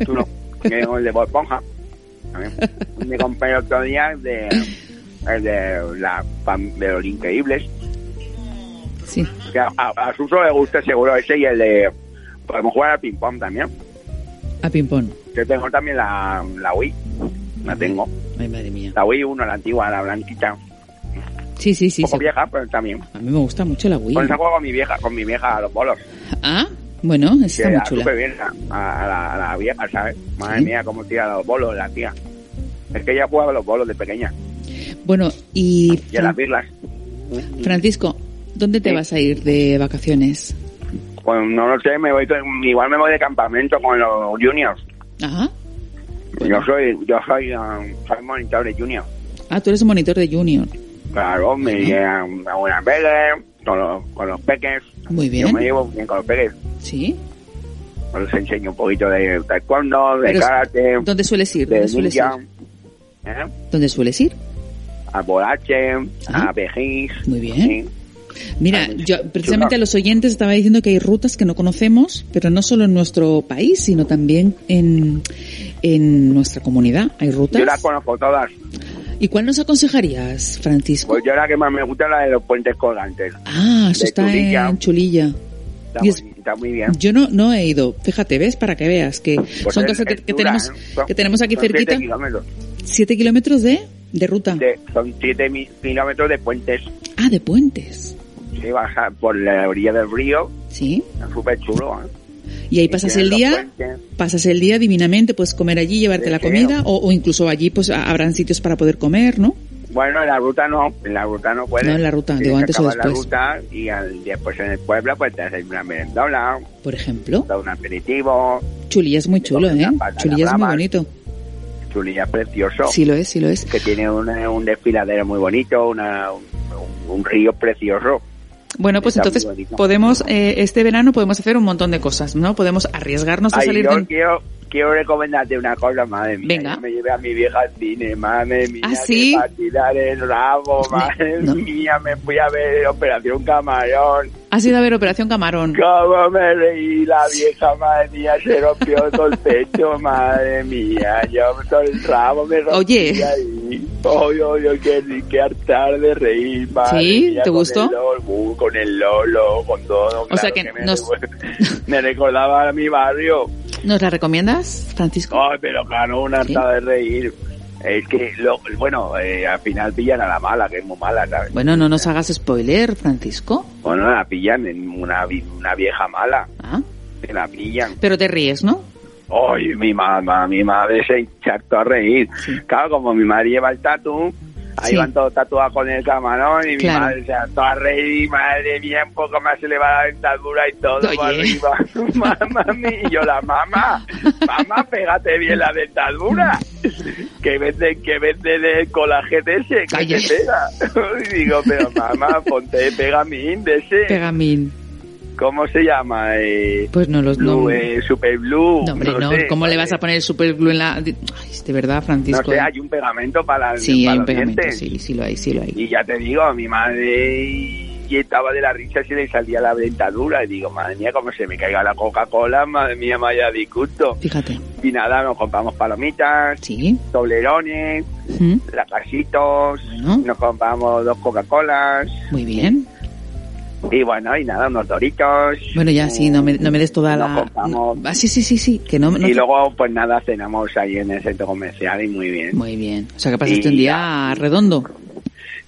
Tú no. Tengo el de Bob. Me compré el otro día de, el de, la, de los increíbles. Sí. Que a, a, a Suso le gusta seguro ese y el de... Podemos jugar al ping-pong también. A ping-pong. Yo tengo también la, la Wii. La tengo. Ay, madre mía. La Wii 1, la antigua, la blanquita. Sí, sí, sí. Un poco sí. vieja, pero también. A mí me gusta mucho la Wii. Con esa juego con mi vieja, con mi vieja a los bolos. Ah, bueno, está muy chula. súper bien a, a la, a la vieja, ¿sabes? Madre Sí. mía, cómo tira los bolos la tía. Es que ella jugaba a los bolos de pequeña. Bueno, y Y a las birlas. Francisco, ¿dónde te Sí. vas a ir de vacaciones? Pues no lo sé, me voy, igual me voy de campamento con los juniors. Ajá. Yo soy, yo soy, um, soy monitor de juniors. Ah, tú eres un monitor de Junior. Claro, me llegan a buenas veces, con los, con los peques. Muy Yo bien. me llevo bien con los peques. Sí. Les enseño un poquito de taekwondo, de Pero, karate, ¿Dónde sueles ir? de ¿Dónde sueles ir? ¿eh? ¿Dónde sueles ir? A Bolache, Ah. a Bejís. Muy bien. sí. Mira, yo precisamente a los oyentes estaba diciendo que hay rutas que no conocemos, pero no solo en nuestro país, sino también en, en nuestra comunidad. Hay rutas. Yo las conozco todas. ¿Y cuál nos aconsejarías, Francisco? Pues yo la que más me gusta es la de los puentes colgantes. ah, eso de está Chulilla. en Chulilla. Está, es- muy, está muy bien. Yo no, no he ido. Fíjate, ¿ves? Para que veas que Pues son cosas que, tenemos, ¿eh? Que tenemos aquí son cerquita. kilómetros. Siete kilómetros de, de ruta. De- son 7 kilómetros de puentes. Ah, de puentes. Sí, baja por la orilla del río. Sí. Súper chulo. ¿eh? Y ahí pasas el día, pasas el día divinamente, puedes comer allí, llevarte la comida, o, o incluso allí pues habrán sitios para poder comer, ¿no? Bueno, en la ruta no, en la ruta no puedes. No, en la ruta, Tienes digo, antes o después. la ruta y al, después en el pueblo pues te haces una merendola, Por ejemplo. da un aperitivo, Chulilla es muy chulo, ¿eh? Una Chulilla es muy bonito. chulilla precioso, Sí lo es, sí lo es. que tiene un, un desfiladero muy bonito, una, un, un río precioso. Bueno, pues entonces podemos, eh, este verano podemos hacer un montón de cosas, ¿no? Podemos arriesgarnos a Ay, salir yo de... quiero, quiero recomendarte una cosa, madre mía. Venga. Yo me llevé a mi vieja al cine, madre mía. ¿Ah, sí? para tirar el rabo, madre No. mía. Me fui a ver Operación Camarón. Has ido a ver Operación Camarón. Cómo me reí la vieja, madre mía, se rompió todo el pecho, madre mía, yo todo el rabo me rompí Oye. ahí. Oye, oye, qué, qué hartar de reír, madre ¿Sí? mía, ¿Te con gustó? con el Lolo, con todo. O claro sea que me, nos- me recordaba a mi barrio. ¿Nos la recomiendas, Francisco? Ay, pero claro, una ¿Sí? harta de reír. Es que, lo, bueno, eh, al final pillan a la mala, que es muy mala, ¿sabes? Bueno, no nos hagas spoiler, Francisco. Bueno, la pillan en una, una vieja mala, Ah, que la pillan. pero te ríes, ¿no? Ay, mi mamá, mi madre se hinchartó a reír. Claro, como mi madre lleva el tatu, ahí Sí. van todos tatuados con el camarón y Claro. mi madre se hartó a reír y madre mía, un poco más se le va la dentadura y todo Oye. arriba. mamá mía, y yo la mamá, mamá, pégate bien la dentadura. Que vende, que vende del colágeno ese, que te pega. Y digo, pero mamá, ponte pegamín de ese. Pegamín. ¿Cómo se llama? Eh, Pues no los... Blue, no, eh, Super Blue. no, hombre, no. sé, ¿Cómo le vas a poner el super glue en la...? Ay, de verdad, No Francisco. sé, hay un pegamento para, Sí, para hay un pegamento, dientes. sí, sí lo hay, sí lo hay. Y ya te digo, mi madre y, estaba de la risa si le salía la dentadura. Y digo, madre mía, como se me caiga la Coca-Cola, madre mía, me haya disgusto. Fíjate. Y nada, nos compramos palomitas, Sí. toblerones, ¿Mm? lacasitos, Bueno. nos compramos dos Coca-Colas. Muy bien. Y bueno, y nada, unos doritos. Bueno, ya sí, no me, no me des toda la... compramos- Ah, sí, sí, sí, sí, que no... no y luego, pues nada, cenamos ahí en el centro comercial y muy bien. Muy bien. O sea, que pasaste Y un día redondo.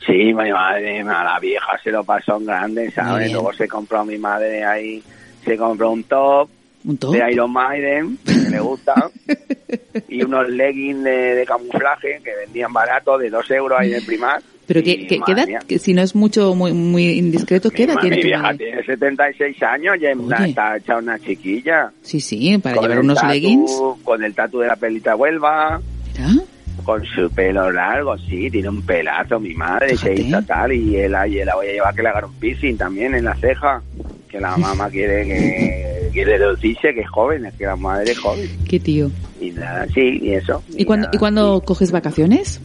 Sí, mi madre, a la vieja se lo pasó en grande, Muy ¿sabes? bien. Luego se compró mi madre ahí, se compró un top Un top. de Iron Maiden, que le gusta, y unos leggings de, de camuflaje que vendían barato de dos euros ahí en el primar. Pero Y, que, que, madre ¿qué edad? mía, que si no es mucho, muy, muy indiscreto, ¿qué edad tiene mi tu vieja madre? tiene 76 años y es una, Oye. está hecha una chiquilla. Sí, sí, para Con llevar el unos tatu- leggings. Con el tatu de la pelita Huelva, Mira, con su pelo largo, sí, tiene un pelazo mi madre, se Fíjate. hizo tal, y él ahí la voy a llevar que le haga un piercing también en la ceja, que la mamá quiere que quiere reducirse, que es joven, es que la madre es joven, qué tío. y nada, sí, y eso. ¿Y cuándo, nada, ¿y cuándo coges vacaciones?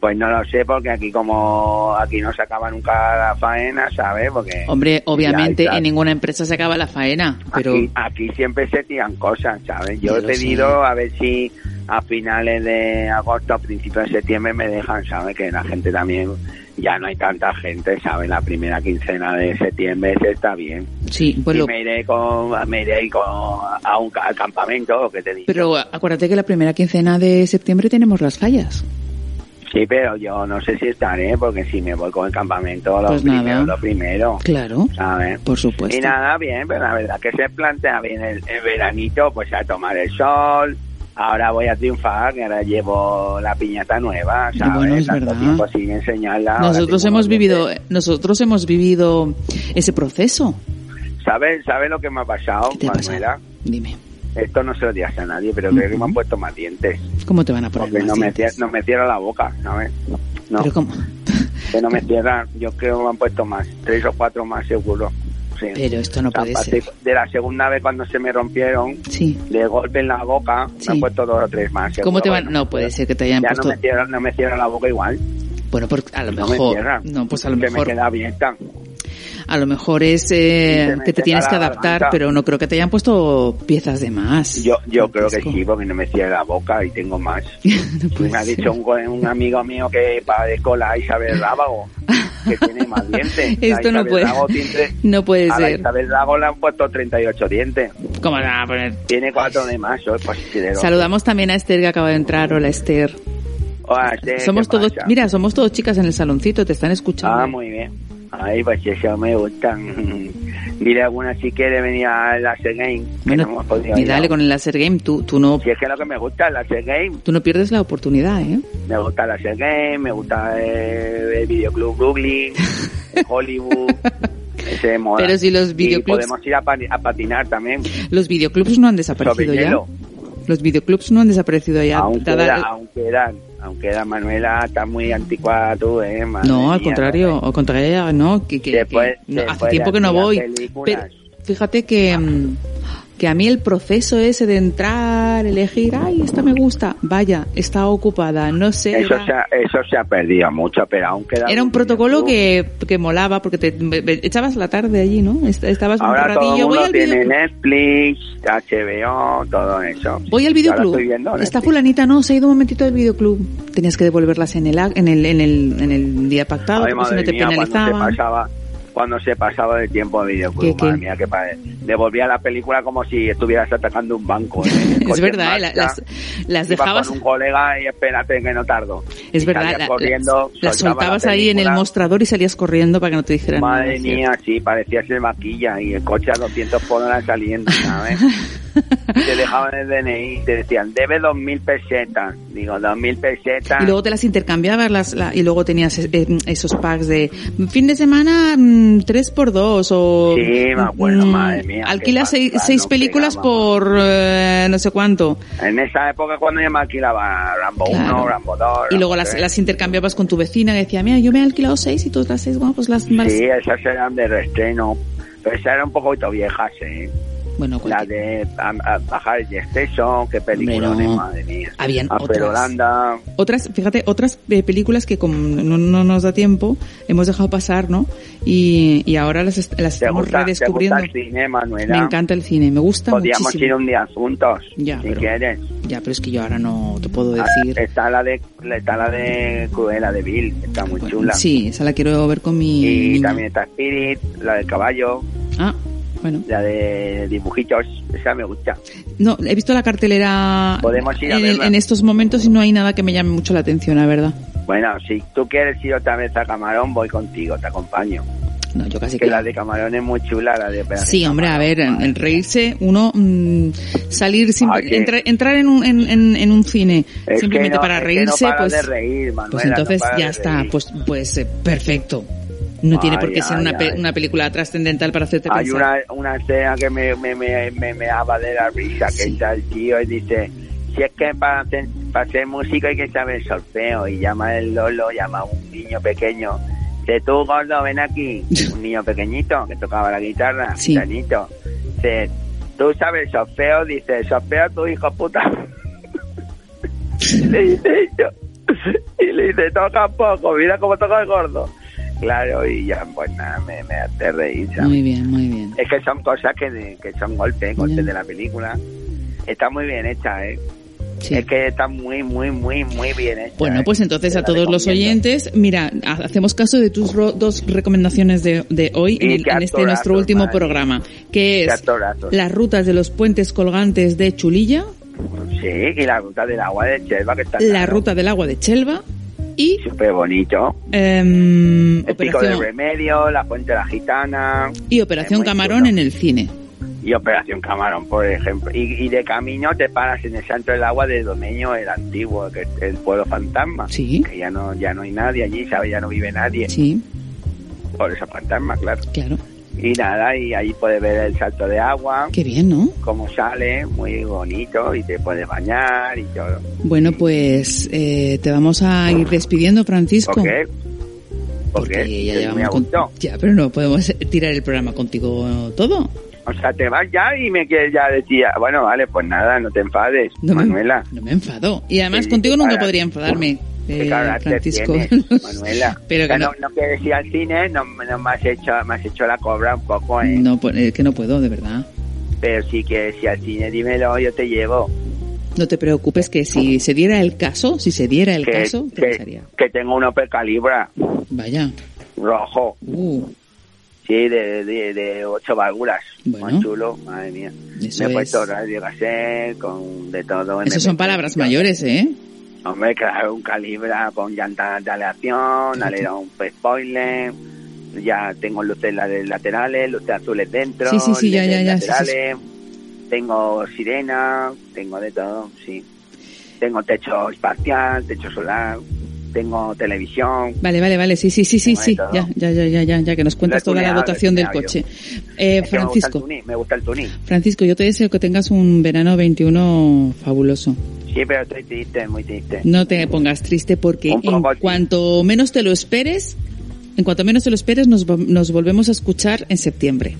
Pues no lo sé, porque aquí como, aquí no se acaba nunca la faena, ¿sabes? Porque Hombre, obviamente en ninguna empresa se acaba la faena, pero Aquí, aquí siempre se tiran cosas, ¿sabes? Yo he pedido a ver si a finales de agosto, a principios de septiembre me dejan, ¿sabes? Que la gente también, ya no hay tanta gente, ¿sabes? La primera quincena de septiembre se está bien. sí, pues y lo- me iré, con, me iré con, a un al campamento, que te digo. pero acuérdate que la primera quincena de septiembre tenemos las fallas. Sí, pero yo no sé si estaré, porque si me voy con el campamento, lo Pues primero, lo primero, Claro, ¿sabes? por supuesto. Y nada, bien, pero la verdad que se plantea bien el, el veranito, pues a tomar el sol. Ahora voy a triunfar, que ahora llevo la piñata nueva, ¿sabes? Bueno, es Tanto verdad. tiempo sin enseñarla. Nosotros hemos vivido, nosotros hemos vivido ese proceso. ¿Sabes sabe lo que me ha pasado, ¿Qué te Manuela? pasado? Dime, Esto no se lo digas a nadie, pero creo que me han puesto más dientes. ¿cómo te van a poner Porque más no me, dientes? no me cierra la boca, ¿sabes? No, Pero cómo, que no me cierra. Yo creo que me han puesto más, tres o cuatro más seguro. Sí. pero esto no O sea, puede ser. De la segunda vez cuando se me rompieron, Sí. de golpe en la boca, Sí. me han puesto dos o tres más. ¿Cómo te van? Bueno, No puede ser que te hayan ya puesto. no me cierra no me cierra la boca igual Bueno, por, a lo no me mejor. No, pues a lo que me mejor. queda abierta A lo mejor es eh, que te tienes que adaptar, pero no creo que te hayan puesto piezas de más. Yo, yo creo que sí, porque no me cierra la boca y tengo más. No me ha dicho un, un amigo mío que padezco la Isabel Rábago, que tiene más dientes. Esto no puede, tiene- no puede a ser. Isabel Rábago le han puesto 38 dientes. ¿Cómo la van a poner? Tiene cuatro de más, soy. Saludamos también a Esther que acaba de entrar. Hola Esther. Hola, Esther, Somos ¿qué todos, pasa? mira, somos todos chicas en el saloncito, te están escuchando. Ah, muy bien. Ay, pues eso me gustan. Dile a alguna si quiere venir a la Game. Que Bueno, no y dale con el laser game, tú, tú no, Si es que lo que me gusta es la Game. tú no pierdes la oportunidad, ¿eh? Me gusta la Game, me gusta eh, el videoclub Brooklyn, el Hollywood. Ese mola. Pero si los Y videoclubs- podemos ir a, pa- a patinar también. Los videoclubs no han desaparecido ya. Los videoclubs no han desaparecido ya. Aún queda, aún quedan. Aún queda, Manuela, está muy anticuada tú, ¿eh? Madre no, al mía, contrario, ¿no? al contrario, no, que, que- Después- que- no, hace tiempo que no voy. Pero fíjate que, mm, que a mí el proceso ese de entrar, elegir, ay, esta me gusta, vaya, está ocupada, no sé. Eso era- se, ha, eso se ha perdido mucho, pero aún queda... Era un protocolo que, que molaba porque te me- me- echabas la tarde allí, ¿no? Est- Estabas un Ahora todo el ratillo, voy mundo al tiene. Netflix, HBO, todo eso. Voy al ahora videoclub. Netflix. fulanita no, se ha ido un momentito al videoclub. Tenías que devolverlas en el en el en el, en el día pactado, Ay, porque si no te mía, penalizaban. pasaba cuando se pasaba de tiempo de videoclub, ¿Qué, qué? madre mía, que pare- devolvía la película como si estuvieras atacando un banco. ¿eh? El Es verdad, eh, marcha, las, las dejabas, con un colega y espérate que no tardo. es Y verdad, la- corriendo, las soltaba la soltabas ahí en el mostrador y salías corriendo para que no te dijeran nada. Madre ¿sí? mía, sí, parecía ser vaquilla y el coche a 200 por hora saliendo, ¿sabes? te dejaban el DNI y te decían, debe 2.000 pesetas. Digo, 2.000 pesetas. Y luego te las intercambiabas las, la- y luego tenías eh, esos packs de fin de semana mm, tres por dos o Sí, me acuerdo, mm, madre mía, qué alquila seis, seis películas pegábamos. por eh, no sé cuánto En esa época cuando yo me alquilaba Rambo Claro. 1, Rambo 2. y luego Rambo las, 3. las intercambiabas con tu vecina que decía mira yo me he alquilado seis y tú otras seis bueno pues las más Sí, esas eran de reestreno. Pero esas eran un poquito viejas, ¿eh? Bueno La de a- a bajar el qué película, no. madre mía. Habían Alfredo otras. Holanda. otras fíjate otras eh, películas que como no, no nos da tiempo hemos dejado pasar no y, y ahora las, las ¿Te estamos gusta, ¿Te redescubriendo gusta el cine, Manuela? me encanta el cine me gusta Podríamos muchísimo ir un día juntos, Ya, si pero- quieres. Ya, pero es que yo ahora no te puedo Ah, decir. Está la de está la de Cruella de Bill, está muy Bueno, chula. Sí, esa la quiero ver con mi. Y niña. también está Spirit, la del caballo, Ah, bueno. la de dibujitos, esa me gusta. No, he visto la cartelera Podemos ir a en, verla. en estos momentos y no hay nada que me llame mucho la atención, la verdad. Bueno, si tú quieres ir otra vez a Camarón, voy contigo, te acompaño. No, yo casi que que. la de Camarón es muy chula, la de Sí, hombre, a ver, en reírse, uno mm, salir sin, que- entra- entrar en un, en, en- en un cine Es simplemente no- para reírse, no paras pues, reír, Manuela, pues no entonces ya está, pues, pues eh, perfecto. No tiene por qué ser ay, una, pe- ay. una película trascendental para hacerte Hay pensar. una, una escena que me, me, me, me, me daba de la risa, que Sí. está el tío y dice, si es que para hacer, para hacer música hay que saber solfeo, y llama el Lolo, llama a un niño pequeño, dice, tú gordo, ven aquí, un niño pequeñito que tocaba la guitarra, Sí. gitanito, dice, tú sabes solfeo, dice, solfeo tu hijo puta. le dice yo, y le dice, toca poco, mira cómo toca el gordo. Claro, y ya, pues nada, me, me hace reír, ¿sabes? Muy bien, muy bien. Es que son cosas que, que son golpes, golpes Ya. de la película. Está muy bien hecha, ¿eh? Sí. Es que está muy, muy, muy, muy bien hecha. Bueno, ¿eh? pues entonces a todos los oyentes, mira, ha- hacemos caso de tus ro- dos recomendaciones de, de hoy en, el- en este nuestro último madre. programa, que es las rutas de los puentes colgantes de Chulilla, Sí, y la ruta del agua de Chelva, que está la ruta del agua de Chelva y Súper bonito. em, El pico del Operación, remedio, la fuente de la gitana. y Operación Camarón chulo. en el cine. Y Operación Camarón, por ejemplo. Y, y de camino te paras en el Santo del Agua de Domeño, el antiguo, que es el pueblo fantasma. Sí. Que ya no, ya no hay nadie allí, ¿sabes? Ya no vive nadie. Sí, Por esa fantasma, claro. claro. Y nada, y ahí puedes ver el salto de agua, Qué bien, ¿no? cómo sale, muy bonito, y te puedes bañar y todo. Bueno, pues eh, te vamos a ir despidiendo, Francisco. ¿Por qué? Porque Porque ya llevamos con-. Ya, pero no podemos tirar el programa contigo todo. O sea, te vas ya y me quieres ya decir, ah, bueno, vale, pues nada, no te enfades, No me, Manuela. no me enfado. Y además Sí, contigo nunca podría enfadarme. Eh, Francisco. Manuela. Pero que no, no, no quieres ir al cine, no, no me, has hecho, me has hecho la cobra un poco, ¿eh? no, pues, eh, que no puedo, de verdad. Pero si quieres ir al cine, dímelo, yo te llevo. No te preocupes que si se diera el caso, si se diera el que, caso, te que, pasaría. que tengo un Opel Calibra Vaya. rojo, Uh, sí, de, de, de ocho válvulas. Bueno. Muy chulo, madre mía. Eso me he es- puesto radio cassette con de todo. Esas son MP3. palabras mayores, ¿eh? Hombre, claro, un Calibra con llantas de aleación, alerón spoiler, ya tengo luces la- laterales, luces azules dentro, Sí, sí, sí, ya, LEDs ya, ya, sí, sí, laterales, tengo sirena, tengo de todo, sí. Tengo techo espacial, techo solar, tengo televisión. Vale, vale, vale, sí, sí, sí, sí, sí, ya, ya, ya, ya, ya, ya, que nos cuentas toda la dotación del coche. Eh, Francisco, me gusta el tuning. Francisco, yo te deseo que tengas un verano 21 fabuloso. Sí, pero estoy triste, muy triste. No te pongas triste porque en cuanto menos te lo esperes, en cuanto menos te lo esperes, nos, nos volvemos a escuchar en septiembre.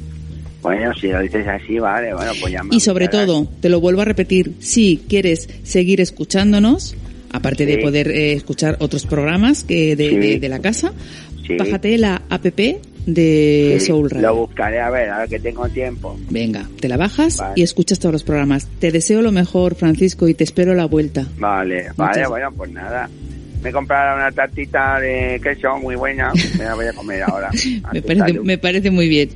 Bueno, si lo dices así, vale, bueno, pues ya me Y sobre todo, te lo vuelvo a repetir, si quieres seguir escuchándonos, aparte de poder eh, escuchar otros programas que de, Sí. de- de la casa, Sí. bájate la app de Sí, Soul Radio. Lo buscaré a ver, ahora que tengo tiempo. Venga, te la bajas Vale. y escuchas todos los programas. Te deseo lo mejor, Francisco, y te espero a la vuelta. Vale, vale, Muchas- bueno, pues nada. Me compraré una tartita de queso muy buena. Me la voy a comer ahora. Me parece, me parece muy bien.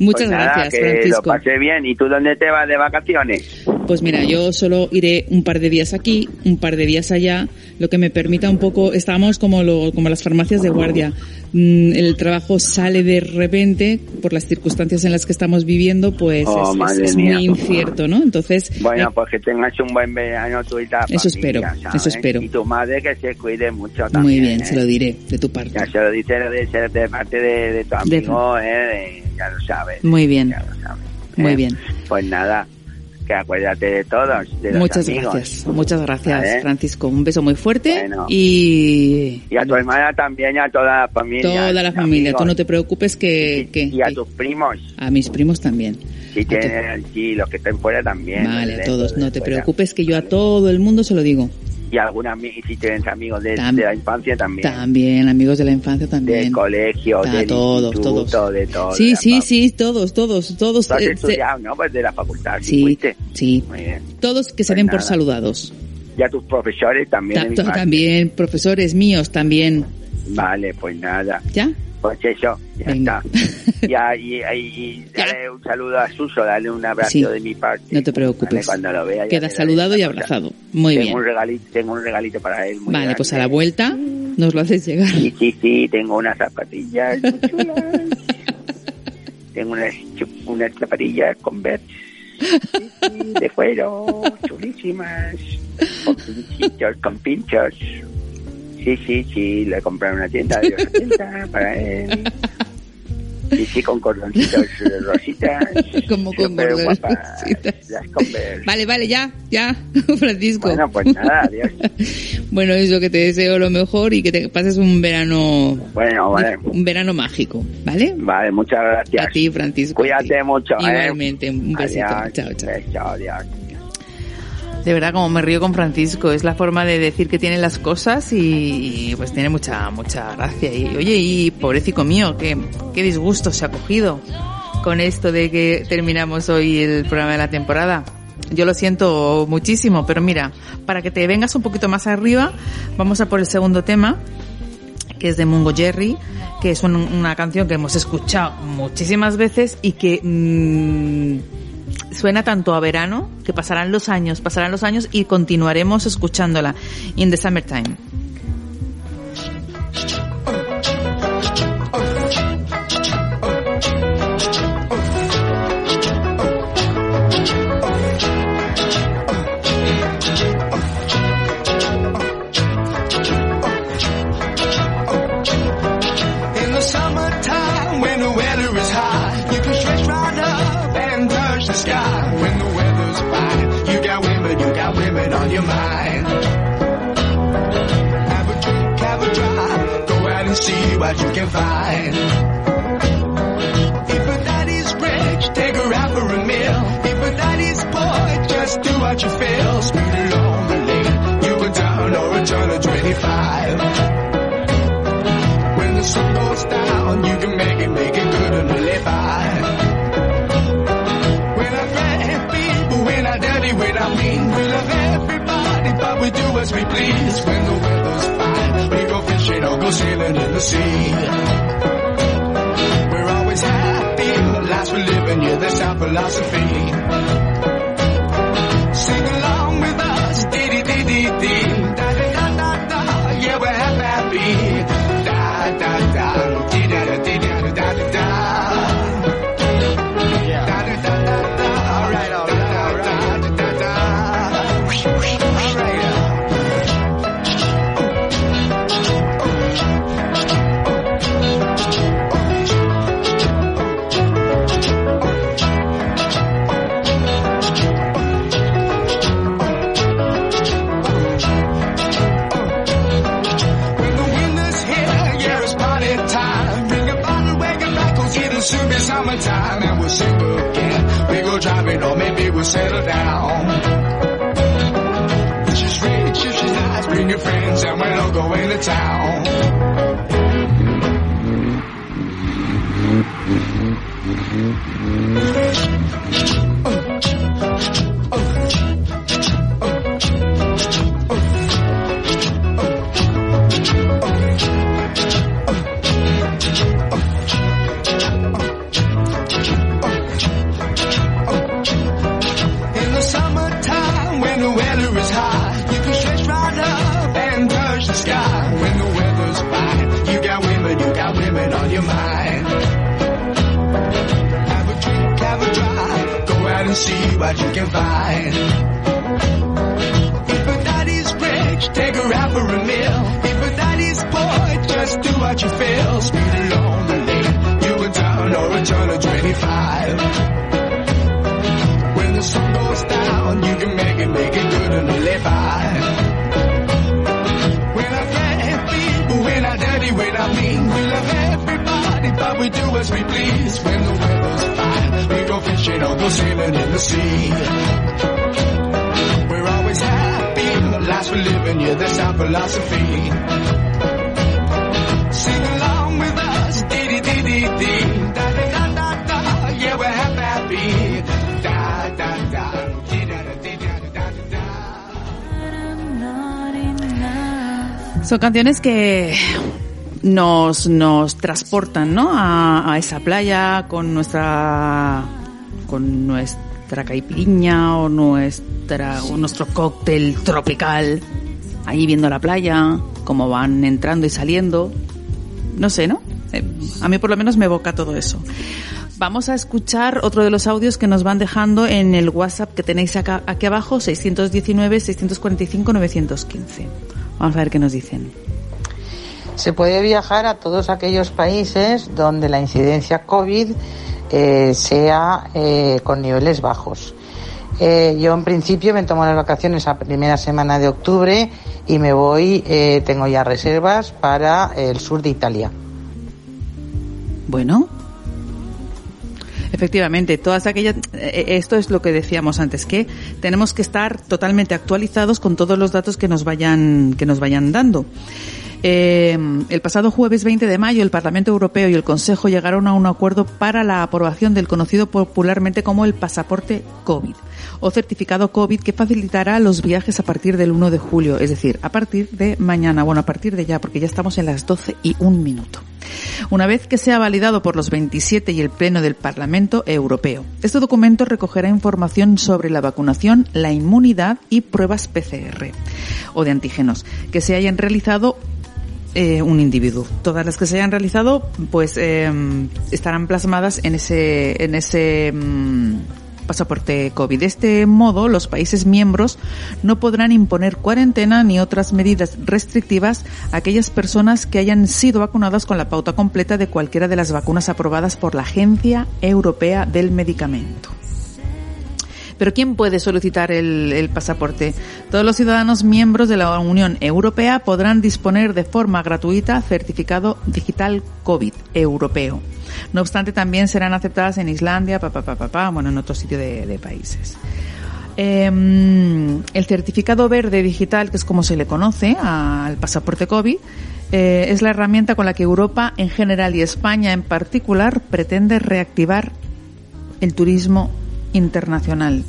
Muchas Pues nada, gracias, que Francisco. lo pasé bien. ¿Y tú dónde te vas de vacaciones? Pues mira, yo solo iré un par de días aquí, un par de días allá, lo que me permita un poco, estamos como, lo, como las farmacias de guardia. Mm, El trabajo sale de repente por las circunstancias en las que estamos viviendo, pues Oh, es- es, es muy incierto, ¿no? Entonces, Bueno, eh, pues que tengas un buen verano tú y la Eso espero, ¿sabes? eso espero. Y tu madre que se cuide mucho también. muy bien, ¿eh? se lo diré de tu parte. Ya se lo dice de, de, parte de, de tu De- amigo, ¿eh? De- ya lo sabes. Muy bien, Ya lo sabes. muy ¿eh? bien. Pues nada, que acuérdate de todos, de los Muchas amigos. gracias, muchas gracias, Vale. Francisco. Un beso muy fuerte Bueno. y Y a tu hermana también, y a toda la familia. toda la familia. Tú no te preocupes que, que- Y a que- tus primos, a mis primos también. si tu- tienen, sí, los que estén fuera también. Vale, a de- todos, no te fuera. preocupes que yo a todo el mundo se lo digo. Y y si tienes amigos de, Tam- de la infancia también. También, amigos de la infancia Del también. colegio, Ah, del todos, instituto, todos. de todo. Sí, la sí, sí, todos, todos, todos. Tú has eh, se- estudiado, ¿no? Pues de la facultad, sí, sí, sí, Muy bien. todos que se Pues den por nada. saludados. Y a tus profesores también. Ta- de mi también, profesores míos también. Vale, pues nada. ¿Ya? Pues eso, ya Venga. está. Ya, y, y, dale un saludo a Suso, dale un abrazo Sí. de mi parte. No te preocupes. Cuando lo vea Queda saludado y abrazado. Muy tengo bien. Un regalito, tengo un regalito para él. muy Vale, pues a la grande. vuelta nos lo haces llegar. Sí, sí, sí, tengo unas zapatillas muy chulas. tengo unas, unas zapatillas con sí, de cuero, chulísimas, con pinchitos, con pinchos. Sí, sí, sí, le compré en una tienda de los 80 para él. Sí, sí, con cordoncitos eh, rositas. Como con rositas. Converse. Vale, vale, ya, ya, Francisco. Bueno, pues nada, adiós. Bueno, eso que te deseo lo mejor y que te pases un verano, Bueno, vale. un verano mágico, ¿vale? Vale, muchas gracias. A ti, Francisco. a Cuídate ti. mucho, ¿eh? Igualmente, un besito. Adiós, Chao, chao. beso, adiós. De verdad, como me río con Francisco, es la forma de decir que tienen las cosas y, pues tiene mucha mucha gracia. Y oye, y pobrecito mío, qué, qué disgusto se ha cogido con esto de que terminamos hoy el programa de la temporada. Yo lo siento muchísimo, pero mira, para que te vengas un poquito más arriba, vamos a por el segundo tema, que es de Mungo Jerry, que es un- una canción que hemos escuchado muchísimas veces y que mm, suena tanto a verano que pasarán los años, pasarán los años y continuaremos escuchándola. In the summertime. what you can find. If a daddy's rich, take her out for a meal. If a daddy's poor, just do what you feel. Speed along the lane, you go down or a turn 25. When the sun goes down, you can make it, make it good and live by. When I threaten people, when I dirty, when I mean, we love everybody, but we do as we please. When sailing in the sea. We're always happy, the lives we're living, yeah, that's our philosophy. Sing again. We go driving, or maybe we'll settle down. Just rich, just nice. Bring your friends, and we'll all go into town. Son canciones que nos, nos transportan, ¿no? A, esa playa con nuestra, con nuestra caipirinha o nuestra, o nuestro cóctel tropical. Ahí viendo la playa, cómo van entrando y saliendo. No sé, ¿no? Eh, A mí por lo menos me evoca todo eso. Vamos a escuchar otro de los audios que nos van dejando en el WhatsApp que tenéis acá, aquí abajo, 619-645-915. Vamos a ver qué nos dicen. Se puede viajar a todos aquellos países donde la incidencia COVID eh, sea eh, con niveles bajos. Eh, yo en principio me tomo las vacaciones a primera semana de octubre y me voy, tengo ya reservas para el sur de Italia. Bueno. Efectivamente, todas aquellas, eh, esto es lo que decíamos antes, que tenemos que estar totalmente actualizados con todos los datos que nos vayan, que nos vayan dando. Eh, el pasado jueves 20 de mayo, el Parlamento Europeo y el Consejo llegaron a un acuerdo para la aprobación del conocido popularmente como el pasaporte COVID o certificado COVID que facilitará los viajes a partir del 1 de julio, es decir, a partir de mañana, bueno, a partir de ya, porque ya estamos en las 12 y un minuto. Una vez que sea validado por los 27 y el Pleno del Parlamento Europeo. Este documento recogerá información sobre la vacunación, la inmunidad y pruebas PCR o de antígenos que se hayan realizado eh, un individuo. Todas las que se hayan realizado, pues eh, estarán plasmadas en ese, en ese mm, pasaporte COVID. De este modo, los países miembros no podrán imponer cuarentena ni otras medidas restrictivas a aquellas personas que hayan sido vacunadas con la pauta completa de cualquiera de las vacunas aprobadas por la Agencia Europea del Medicamento. Pero ¿quién puede solicitar el, pasaporte? Todos los ciudadanos miembros de la Unión Europea podrán disponer de forma gratuita certificado digital COVID europeo. No obstante, también serán aceptadas en Islandia, papá, bueno, en otro sitio de, países. Eh, el certificado verde digital, que es como se le conoce al pasaporte COVID, eh, es la herramienta con la que Europa en general y España en particular pretende reactivar el turismo internacional.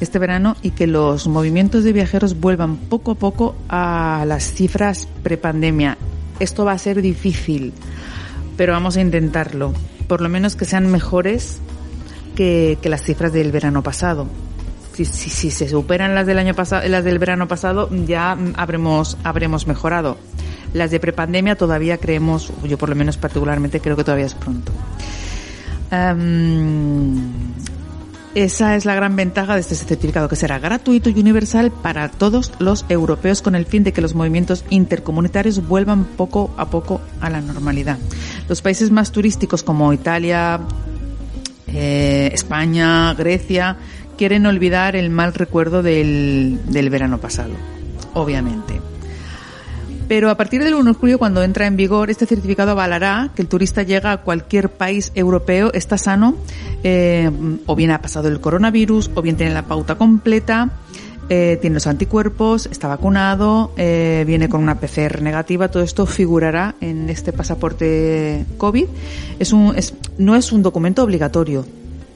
este verano y que los movimientos de viajeros vuelvan poco a poco a las cifras prepandemia. Esto va a ser difícil, pero vamos a intentarlo. Por lo menos que sean mejores que, que las cifras del verano pasado. Si, si, se superan las del año pasado, las del verano pasado, ya habremos, habremos mejorado. Las de prepandemia todavía creemos, yo por lo menos particularmente creo que todavía es pronto. Esa es la gran ventaja de este certificado, que será gratuito y universal para todos los europeos con el fin de que los movimientos intercomunitarios vuelvan poco a poco a la normalidad. Los países más turísticos como Italia, eh, España, Grecia, quieren olvidar el mal recuerdo del, del verano pasado, obviamente. Pero a partir del 1 de julio, cuando entra en vigor, este certificado avalará que el turista llega a cualquier país europeo, está sano, eh, o bien ha pasado el coronavirus, o bien tiene la pauta completa, eh, tiene los anticuerpos, está vacunado, eh, viene con una PCR negativa, todo esto figurará en este pasaporte COVID. Es un, no es un documento obligatorio.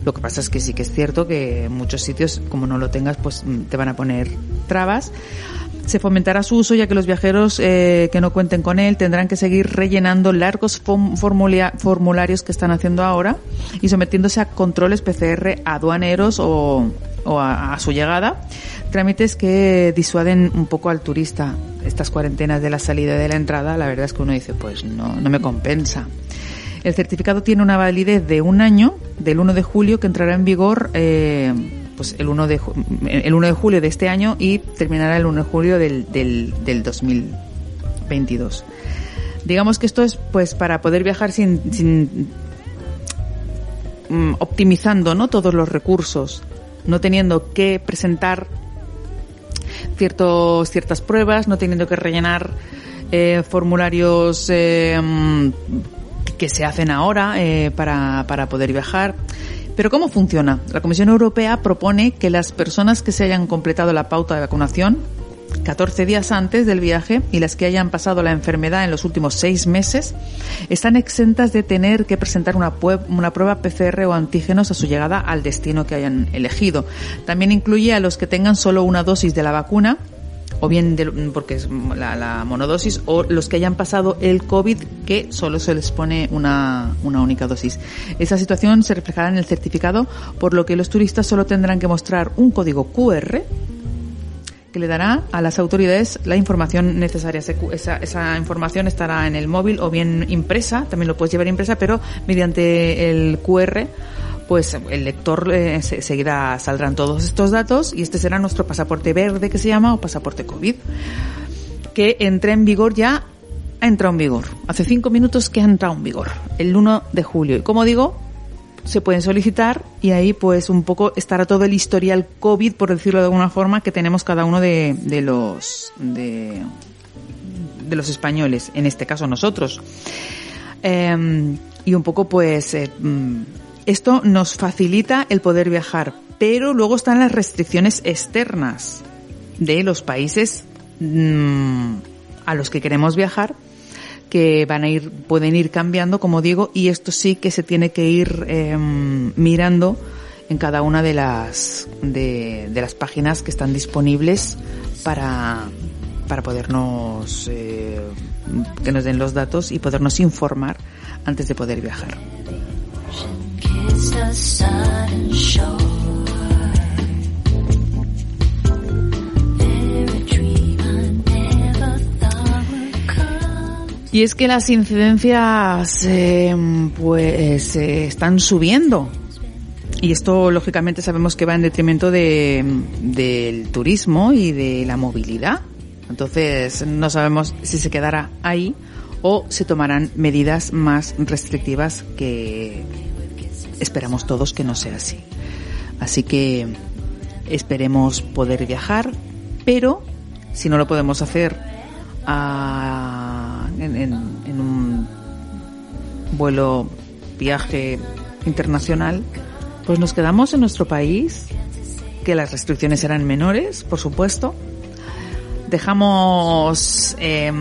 Lo que pasa es que sí que es cierto que en muchos sitios, como no lo tengas, pues te van a poner trabas. Se fomentará su uso ya que los viajeros eh, que no cuenten con él tendrán que seguir rellenando largos formularios que están haciendo ahora y sometiéndose a controles PCR aduaneros o, a, su llegada, trámites que disuaden un poco al turista. Estas cuarentenas de la salida y de la entrada, la verdad es que uno dice, pues no, no me compensa. El certificado tiene una validez de un año, del 1 de julio, que entrará en vigor eh, pues el 1 de el 1 de julio de este año y terminará el 1 de julio del, del, del 2022. Digamos que esto es pues para poder viajar sin, sin mm, optimizando ¿no? todos los recursos, no teniendo que presentar ciertos, ciertas pruebas, no teniendo que rellenar eh, formularios eh, que se hacen ahora eh, para, para poder viajar. Pero ¿cómo funciona? La Comisión Europea propone que las personas que se hayan completado la pauta de vacunación 14 días antes del viaje y las que hayan pasado la enfermedad en los últimos seis meses están exentas de tener que presentar una, una, prueba PCR o antígenos a su llegada al destino que hayan elegido. También incluye a los que tengan solo una dosis de la vacuna o bien de, porque es la, la, monodosis, o los que hayan pasado el COVID que solo se les pone una, una única dosis. Esa situación se reflejará en el certificado, por lo que los turistas solo tendrán que mostrar un código QR que le dará a las autoridades la información necesaria. Esa, esa, información estará en el móvil o bien impresa, también lo puedes llevar impresa, pero mediante el QR pues el lector eh, seguirá, saldrán todos estos datos y este será nuestro pasaporte verde que se llama o pasaporte COVID, que entra en vigor ya, ha entrado en vigor. Hace cinco minutos que ha entrado en vigor, el 1 de julio. Y como digo, se pueden solicitar y ahí pues un poco estará todo el historial COVID, por decirlo de alguna forma, que tenemos cada uno de, de los, de, de los españoles, en este caso nosotros. Eh, y un poco pues eh, esto nos facilita el poder viajar, pero luego están las restricciones externas de los países mmm, a los que queremos viajar que van a ir, pueden ir cambiando, como digo, y esto sí que se tiene que ir eh, mirando en cada una de las de, las páginas que están disponibles para para podernos eh, que nos den los datos y podernos informar antes de poder viajar. Y es que las incidencias eh, pues eh, están subiendo. Y esto lógicamente sabemos que va en detrimento de, del turismo y de la movilidad. Entonces no sabemos si se quedará ahí o se tomarán medidas más restrictivas que esperamos todos que no sea así. Así que esperemos poder viajar, pero si no lo podemos hacer a, en, en, en un vuelo, viaje internacional, pues nos quedamos en nuestro país, que las restricciones eran menores, por supuesto. Dejamos eh,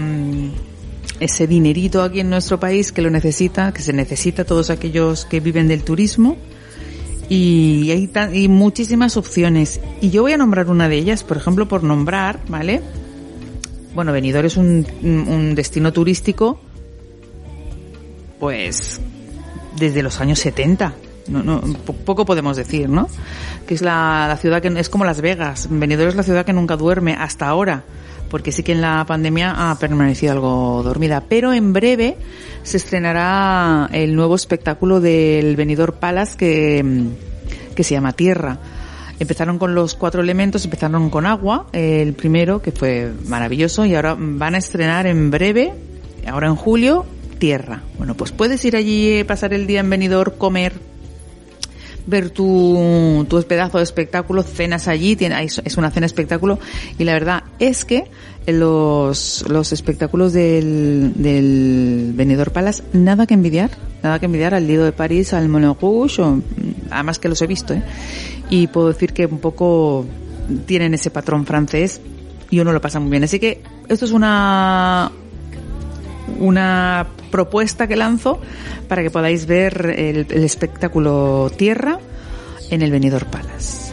ese dinerito aquí en nuestro país que lo necesita, que se necesita todos aquellos que viven del turismo Y hay y muchísimas opciones. Y yo voy a nombrar una de ellas, por ejemplo, por nombrar, ¿vale? Bueno, Benidorm es un, un destino turístico, pues, desde los años 70. No, no, po- poco podemos decir, ¿no? Que es la, la ciudad que es como Las Vegas. Benidorm es la ciudad que nunca duerme hasta ahora, porque sí que en la pandemia ha permanecido algo dormida. Pero en breve se estrenará el nuevo espectáculo del Benidorm Palace que, mm, que se llama Tierra. Empezaron con los cuatro elementos, empezaron con agua, el primero, que fue maravilloso, y ahora van a estrenar en breve, ahora en julio, Tierra. Bueno, pues puedes ir allí, eh, pasar el día en Benidorm, comer, ver tu, tu pedazo de espectáculo, cenas allí, tiene, es una cena espectáculo, y la verdad es que los, los espectáculos del, del Benidorm Palace, nada que envidiar, nada que envidiar al Lido de París, al Moulin Rouge, o, además que los he visto, ¿eh? y puedo decir que un poco tienen ese patrón francés y uno lo pasa muy bien. Así que esto es una una propuesta que lanzo para que podáis ver el, espectáculo Tierra en el Benidorm Palace.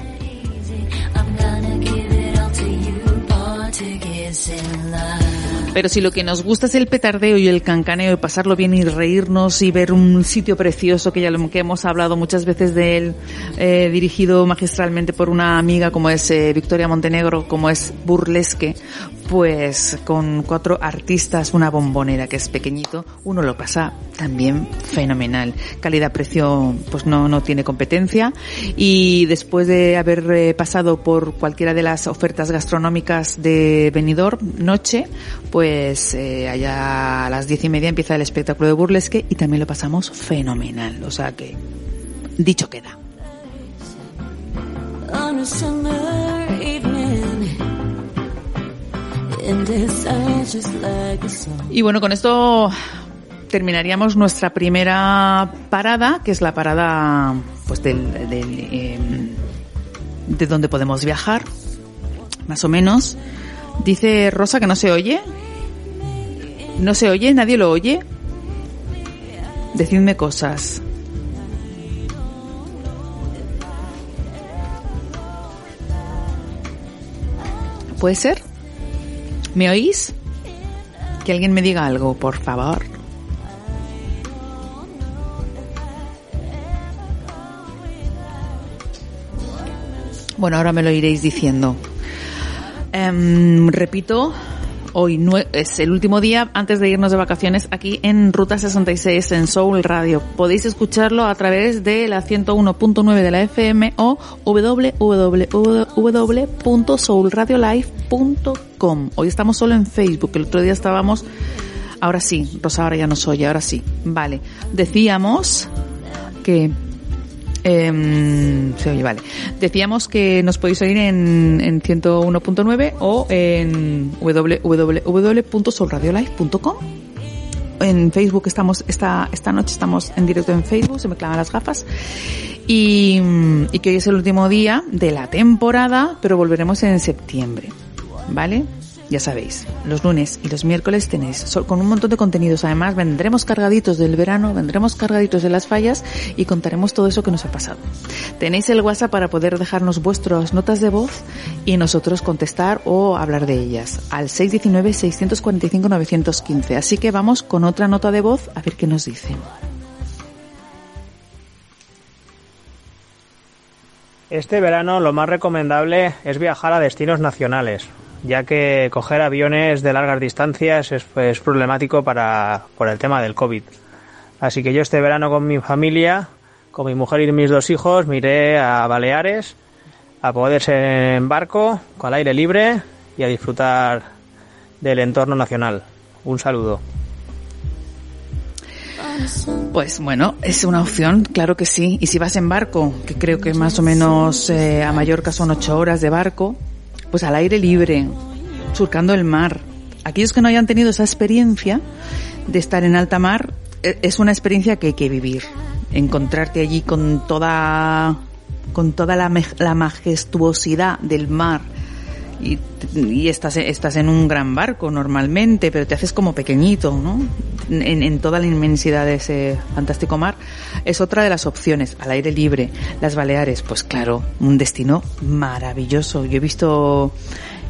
Pero si lo que nos gusta es el petardeo y el cancaneo y pasarlo bien y reírnos y ver un sitio precioso que ya lo que hemos hablado muchas veces de él, eh, dirigido magistralmente por una amiga como es eh, Victoria Montenegro, como es Burlesque, pues con cuatro artistas, una bombonera que es pequeñito, uno lo pasa también fenomenal. Calidad-precio pues no, no tiene competencia y después de haber eh, pasado por cualquiera de las ofertas gastronómicas de Benidorm noche, pues eh, allá a las diez y media empieza el espectáculo de burlesque y también lo pasamos fenomenal. O sea que dicho queda. Y bueno, con esto terminaríamos nuestra primera parada, que es la parada pues del, del, eh, de donde podemos viajar, más o menos. Dice Rosa que no se oye. ¿No se oye? ¿Nadie lo oye? Decidme cosas. ¿Puede ser? ¿Me oís? Que alguien me diga algo, por favor. Bueno, ahora me lo iréis diciendo. Em, repito, hoy es el último día antes de irnos de vacaciones aquí en Ruta 66 en Soul Radio. Podéis escucharlo a través de la 101.9 de la FM o www.soulradiolive.com. Hoy estamos solo en Facebook, el otro día estábamos... Ahora sí, Rosa ahora ya nos oye, ahora sí. Vale. Decíamos que Em, se oye, vale. Decíamos que nos podéis oír en, en 101.9 o en www.solradiolive.com. En Facebook estamos, esta, esta noche estamos en directo en Facebook, se me clavan las gafas. Y, y que hoy es el último día de la temporada, pero volveremos en septiembre. ¿Vale? Ya sabéis, los lunes y los miércoles tenéis con un montón de contenidos. Además, vendremos cargaditos del verano, vendremos cargaditos de las fallas y contaremos todo eso que nos ha pasado. Tenéis el WhatsApp para poder dejarnos vuestras notas de voz y nosotros contestar o hablar de ellas al 619-645-915. Así que vamos con otra nota de voz a ver qué nos dicen. Este verano lo más recomendable es viajar a destinos nacionales, ya que coger aviones de largas distancias es, es problemático para, por el tema del COVID. Así que yo este verano con mi familia, con mi mujer y mis dos hijos, me iré a Baleares a poder ser en barco, con el aire libre y a disfrutar del entorno nacional. Un saludo. Pues bueno, es una opción, claro que sí. Y si vas en barco, que creo que más o menos eh, a Mallorca son ocho horas de barco, pues al aire libre, surcando el mar. Aquellos que no hayan tenido esa experiencia de estar en alta mar, eh, es una experiencia que hay que vivir. Encontrarte allí con toda, con toda la, la majestuosidad del mar y, y estás, estás en un gran barco normalmente, pero te haces como pequeñito, ¿no? En, en toda la inmensidad de ese fantástico mar. Es otra de las opciones, al aire libre. Las Baleares, pues claro, un destino maravilloso. Yo he visto,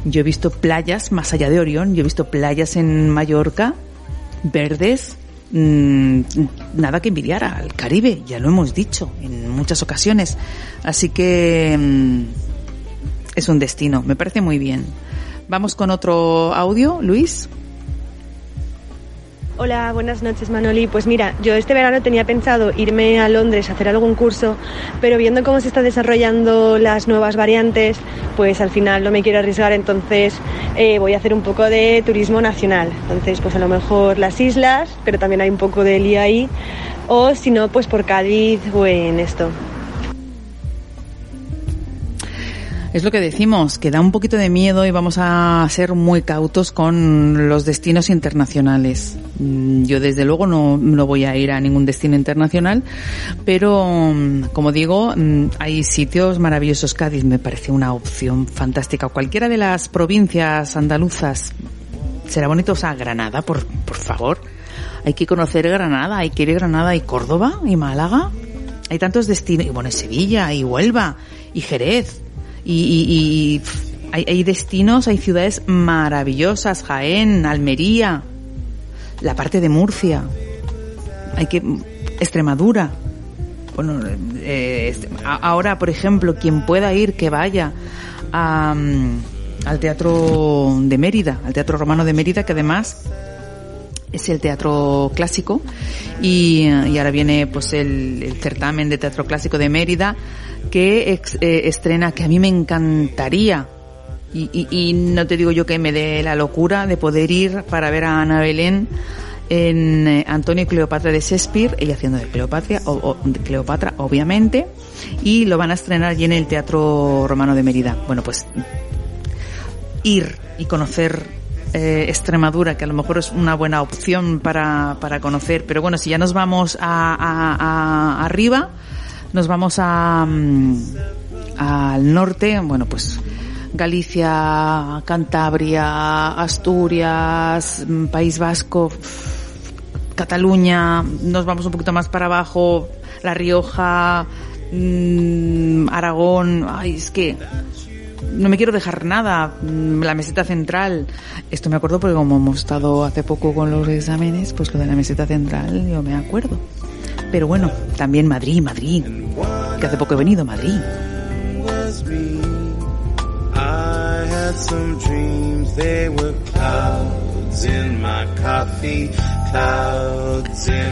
yo he visto playas más allá de Orión, yo he visto playas en Mallorca, verdes, mm, nada que envidiar al Caribe, ya lo hemos dicho en muchas ocasiones. Así que mm, es un destino, me parece muy bien. Vamos con otro audio, Luis. Hola, buenas noches Manoli. Pues mira, yo este verano tenía pensado irme a Londres a hacer algún curso, pero viendo cómo se están desarrollando las nuevas variantes, pues al final no me quiero arriesgar, entonces eh, voy a hacer un poco de turismo nacional. Entonces, pues a lo mejor las islas, pero también hay un poco de lío o si no, pues por Cádiz o en esto. Es lo que decimos, que da un poquito de miedo y vamos a ser muy cautos con los destinos internacionales. Mm, Yo desde luego no, no voy a ir a ningún destino internacional, pero mm, como digo, mm, hay sitios maravillosos. Cádiz me parece una opción fantástica. Cualquiera de las provincias andaluzas será bonito, o sea, Granada, por, por favor. Hay que conocer Granada, hay que ir a Granada y Córdoba y Málaga. Hay tantos destinos, y bueno, Sevilla y Huelva y Jerez y, y- hay, destinos, hay ciudades maravillosas, Jaén, Almería, la parte de Murcia, hay que Extremadura. Bueno, eh, este- ahora, por ejemplo, quien pueda ir, que vaya a, mm, al Teatro de Mérida, al Teatro Romano de Mérida, que además es el teatro clásico. Y, ahora viene pues el certamen de teatro clásico de Mérida que ex- eh, estrena que a mí me encantaría y, y- no te digo yo que me dé la locura de poder ir para ver a Ana Belén en eh, Antonio y Cleopatra de Shakespeare, ella haciendo de Cleopatra, o, de Cleopatra, obviamente, y lo van a estrenar allí en el Teatro Romano de Mérida. Bueno, pues ir y conocer eh, Extremadura, que a lo mejor es una buena opción para, para conocer, pero bueno, si ya nos vamos a- arriba, nos vamos a, mm, al norte, bueno, pues Galicia, Cantabria, Asturias, mm, País Vasco, Cataluña, nos vamos un poquito más para abajo, La Rioja, mm, Aragón, ay, es que no me quiero dejar nada, la meseta central. Esto me acuerdo porque como hemos estado hace poco con los exámenes, pues lo de la meseta central yo me acuerdo. Pero bueno, también Madrid, Madrid, que hace poco he venido, Madrid.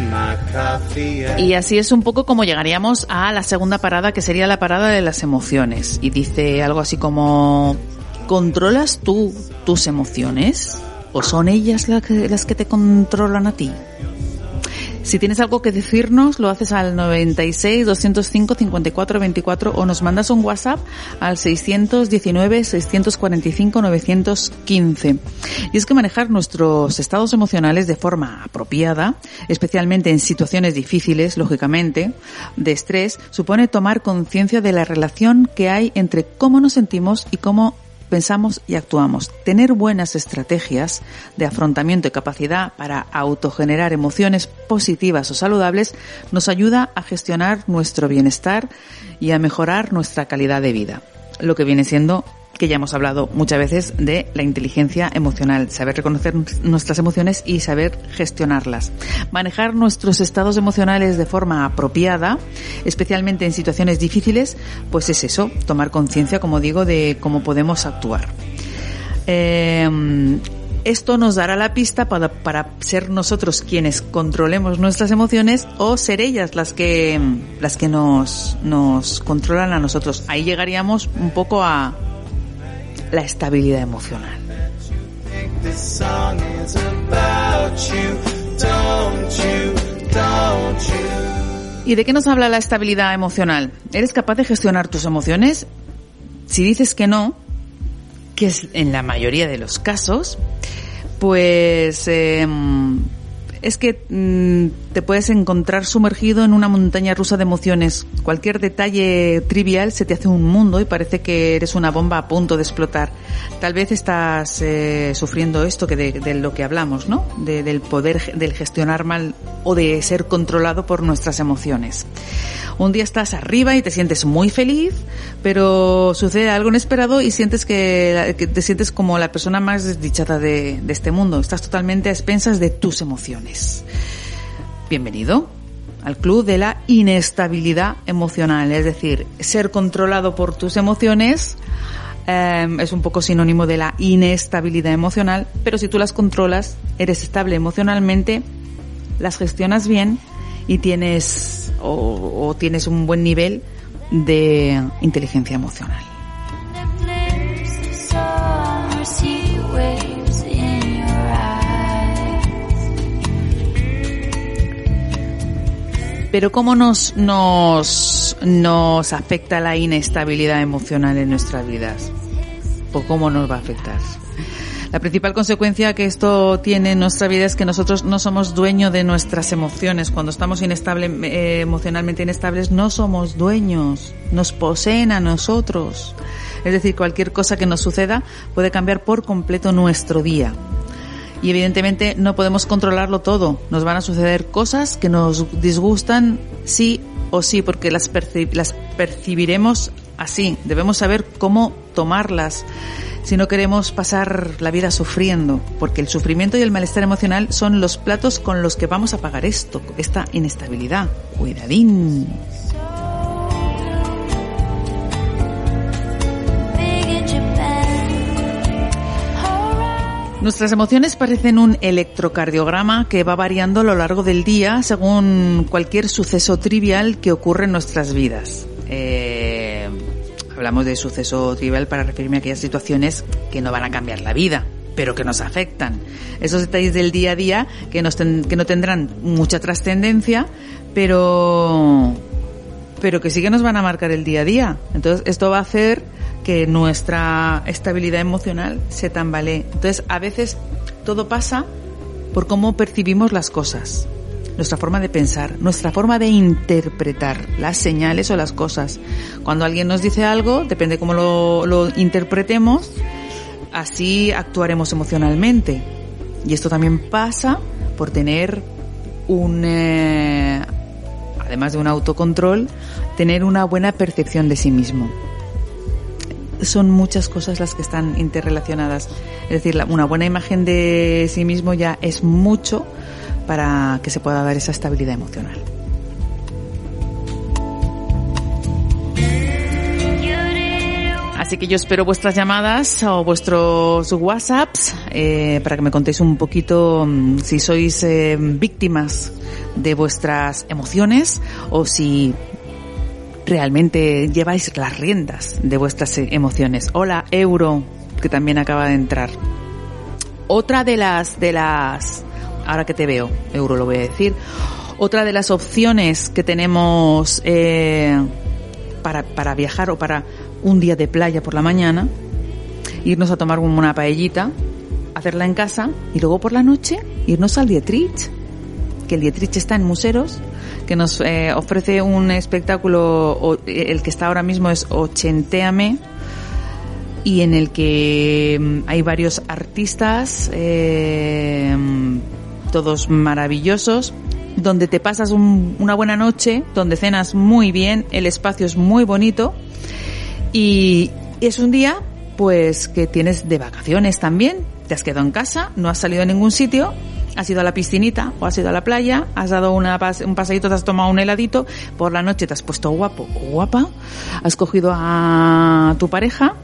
my coffee. Y así es un poco como llegaríamos a la segunda parada, que sería la parada de las emociones. Y dice algo así como, ¿controlas tú tus emociones? ¿O son ellas la que- las que te controlan a ti? Si tienes algo que decirnos, lo haces al 96 205 54 24 o nos mandas un WhatsApp al 619 645 915. Y es que manejar nuestros estados emocionales de forma apropiada, especialmente en situaciones difíciles, lógicamente, de estrés, supone tomar conciencia de la relación que hay entre cómo nos sentimos y cómo pensamos y actuamos. Tener buenas estrategias de afrontamiento y capacidad para autogenerar emociones positivas o saludables nos ayuda a gestionar nuestro bienestar y a mejorar nuestra calidad de vida. Lo que viene siendo que ya hemos hablado muchas veces de la inteligencia emocional, saber reconocer nuestras emociones y saber gestionarlas. Manejar nuestros estados emocionales de forma apropiada, especialmente en situaciones difíciles, pues es eso, tomar conciencia, como digo, de cómo podemos actuar. Eh, esto nos dará la pista para, para ser nosotros quienes controlemos nuestras emociones o ser ellas las que, las que nos, nos controlan a nosotros. Ahí llegaríamos un poco a la estabilidad emocional. ¿Y de qué nos habla la estabilidad emocional? ¿Eres capaz de gestionar tus emociones? Si dices que no, que es en la mayoría de los casos, pues eh, es que mm, te puedes encontrar sumergido en una montaña rusa de emociones. Cualquier detalle trivial se te hace un mundo y parece que eres una bomba a punto de explotar. Tal vez estás eh, sufriendo esto que de, lo que hablamos, ¿no? De- del poder, del gestionar mal o de ser controlado por nuestras emociones. Un día estás arriba y te sientes muy feliz, pero sucede algo inesperado y sientes que, que te sientes como la persona más desdichada de, de este mundo. Estás totalmente a expensas de tus emociones. Bienvenido al club de la inestabilidad emocional, es decir, ser controlado por tus emociones eh, es un poco sinónimo de la inestabilidad emocional, pero si tú las controlas, eres estable emocionalmente, las gestionas bien y tienes o tienes un buen nivel de inteligencia emocional. Pero ¿cómo nos, nos, nos afecta la inestabilidad emocional en nuestras vidas? ¿O cómo nos va a afectar? La principal consecuencia que esto tiene en nuestra vida es que nosotros no somos dueños de nuestras emociones. Cuando estamos inestable, eh, emocionalmente inestables, no somos dueños. Nos poseen a nosotros. Es decir, cualquier cosa que nos suceda puede cambiar por completo nuestro día. Y evidentemente no podemos controlarlo todo. Nos van a suceder cosas que nos disgustan sí o sí, porque las, perci- las percibiremos así. Debemos saber cómo tomarlas si no queremos pasar la vida sufriendo, porque el sufrimiento y el malestar emocional son los platos con los que vamos a pagar esto, esta inestabilidad. Cuidadín. Nuestras emociones parecen un electrocardiograma que va variando a lo largo del día según cualquier suceso trivial que ocurre en nuestras vidas. Eh, hablamos de suceso trivial para referirme a aquellas situaciones que no van a cambiar la vida, pero que nos afectan. Esos detalles del día a día que, nos ten- que no tendrán mucha trascendencia, pero pero que sí que nos van a marcar el día a día. Entonces, esto va a hacer que nuestra estabilidad emocional se tambalee. Entonces, a veces todo pasa por cómo percibimos las cosas, nuestra forma de pensar, nuestra forma de interpretar las señales o las cosas. Cuando alguien nos dice algo, depende cómo lo, interpretemos, así actuaremos emocionalmente. Y esto también pasa por tener un, eh, además de un autocontrol, tener una buena percepción de sí mismo. Son muchas cosas las que están interrelacionadas. Es decir, una buena imagen de sí mismo ya es mucho para que se pueda dar esa estabilidad emocional. Así que yo espero vuestras llamadas o vuestros WhatsApps eh, para que me contéis un poquito mm, si sois eh, víctimas de vuestras emociones o si realmente lleváis las riendas de vuestras emociones. Hola, Euro, que también acaba de entrar. Otra de las, de las, ahora que te veo, Euro lo voy a decir, otra de las opciones que tenemos eh, para, para viajar o para un día de playa por la mañana, irnos a tomar una paellita, hacerla en casa y luego por la noche irnos al Dietrich, que el Dietrich está en Museros, que nos eh, ofrece un espectáculo, eh, el que está ahora mismo es Ochentéame, y en el que mm, hay varios artistas, eh, mm, todos maravillosos, donde te pasas un- una buena noche, donde cenas muy bien, el espacio es muy bonito y es un día pues que tienes de vacaciones también, te has quedado en casa, no has salido a ningún sitio, has ido a la piscinita o has ido a la playa, has dado una un paseíto, te has tomado un heladito, por la noche te has puesto guapo o guapa, has cogido a tu pareja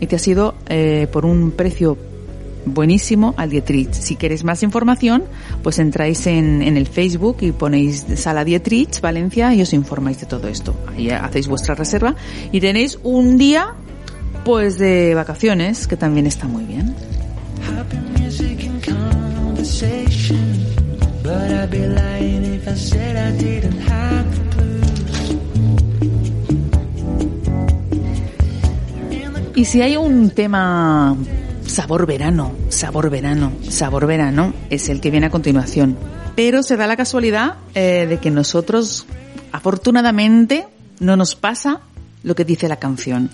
y te has ido eh, por un precio buenísimo al Dietrich. Si queréis más información, pues entráis en, en el Facebook y ponéis Sala Dietrich Valencia y os informáis de todo esto. Ahí hacéis vuestra reserva y tenéis un día pues de vacaciones que también está muy bien. Y si hay un tema sabor verano, sabor verano, sabor verano, es el que viene a continuación. pero se da la casualidad eh, de que nosotros, afortunadamente, no nos pasa lo que dice la canción.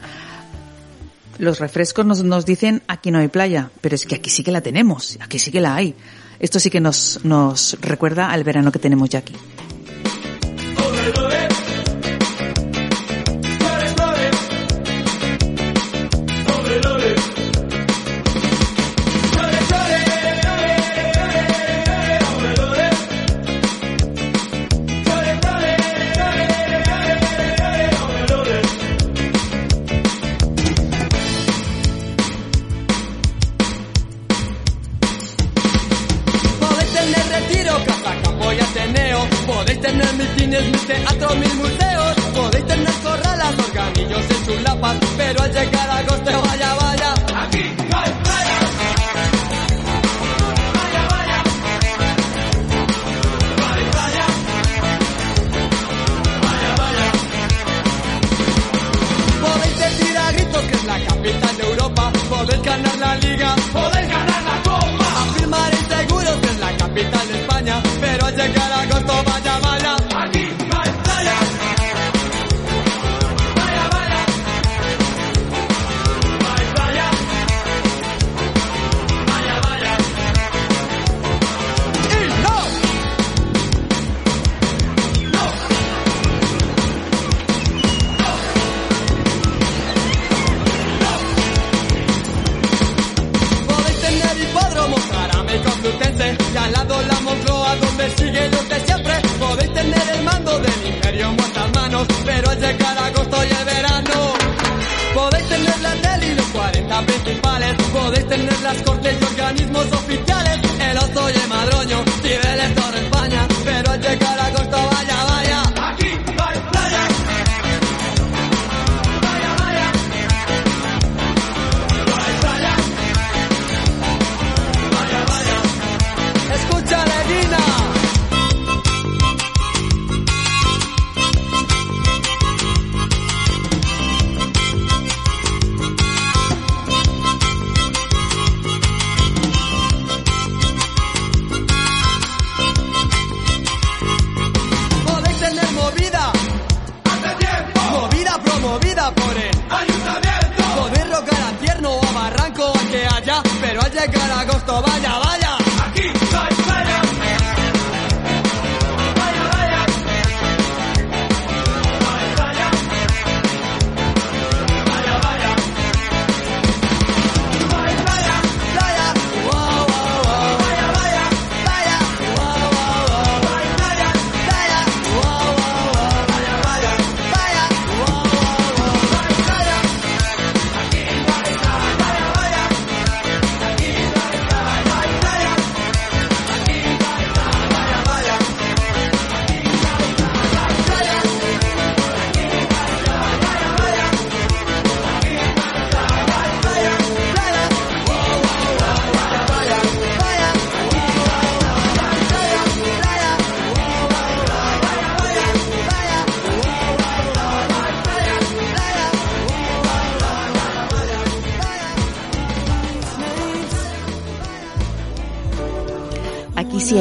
Los refrescos nos, nos dicen aquí no hay playa, pero es que aquí sí que la tenemos, aquí sí que la hay. Esto sí que nos, nos recuerda al verano que tenemos ya aquí. Capital de Europa. Podéis ganar la liga.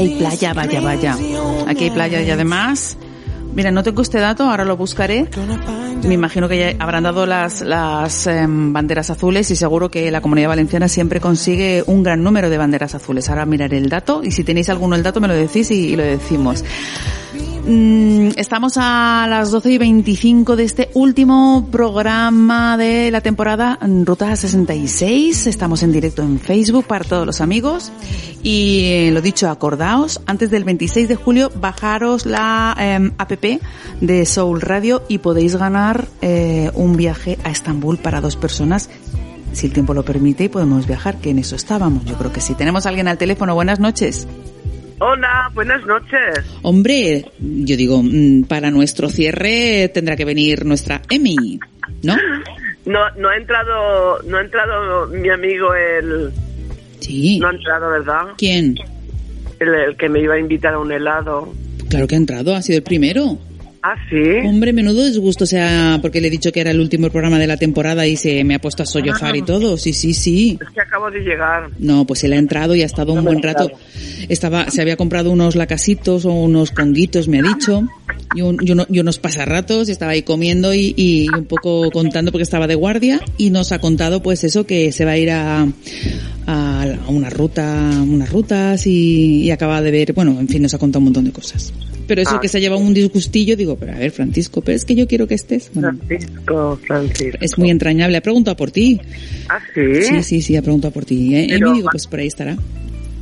Hay playa, vaya, vaya. Aquí hay playa y además, mira, no tengo este dato, ahora lo buscaré. Me imagino que ya habrán dado las, las em, banderas azules y seguro que la Comunidad Valenciana siempre consigue un gran número de banderas azules. Ahora miraré el dato y si tenéis alguno el dato me lo decís y, lo decimos. Mm, Estamos a las 12 y 25 de este último programa de la temporada Ruta 66. Estamos en directo en Facebook para todos los amigos. Y eh, lo dicho, acordaos, antes del 26 de julio bajaros la eh, app de Soul Radio y podéis ganar eh, un viaje a Estambul para dos personas. Si el tiempo lo permite y podemos viajar, que en eso estábamos. Yo creo que sí. Tenemos a alguien al teléfono. Buenas noches. Hola, buenas noches. Hombre, yo digo, mm, para nuestro cierre tendrá que venir nuestra Emi, ¿no? No, no ha entrado, no ha entrado mi amigo el. Sí. No ha entrado, ¿verdad? ¿Quién? El, el que me iba a invitar a un helado. Claro que ha entrado, ha sido el primero. Ah, sí. Hombre, menudo disgusto, o sea, porque le he dicho que era el último programa de la temporada y se me ha puesto a sollozar y todo. Sí, sí, sí. Es que acabo de llegar. No, pues él ha entrado y ha estado un buen rato. Estaba, se había comprado unos lacasitos o unos conguitos, me ha dicho, y, un- y uno- y unos pasarratos, y estaba ahí comiendo y, y un poco contando porque estaba de guardia, y nos ha contado pues eso, que se va a ir a, a, una ruta, unas rutas y, y acaba de ver, bueno, en fin, nos ha contado un montón de cosas. Pero eso Ah. que se ha llevado un disgustillo, digo, pero a ver, Francisco, pero es que yo quiero que estés. Bueno, Francisco, Francisco. es muy entrañable. Ha preguntado por ti. Ah, sí. Sí, sí, sí, ha preguntado por ti. Eh, Pero- Emi, digo, pues por ahí estará.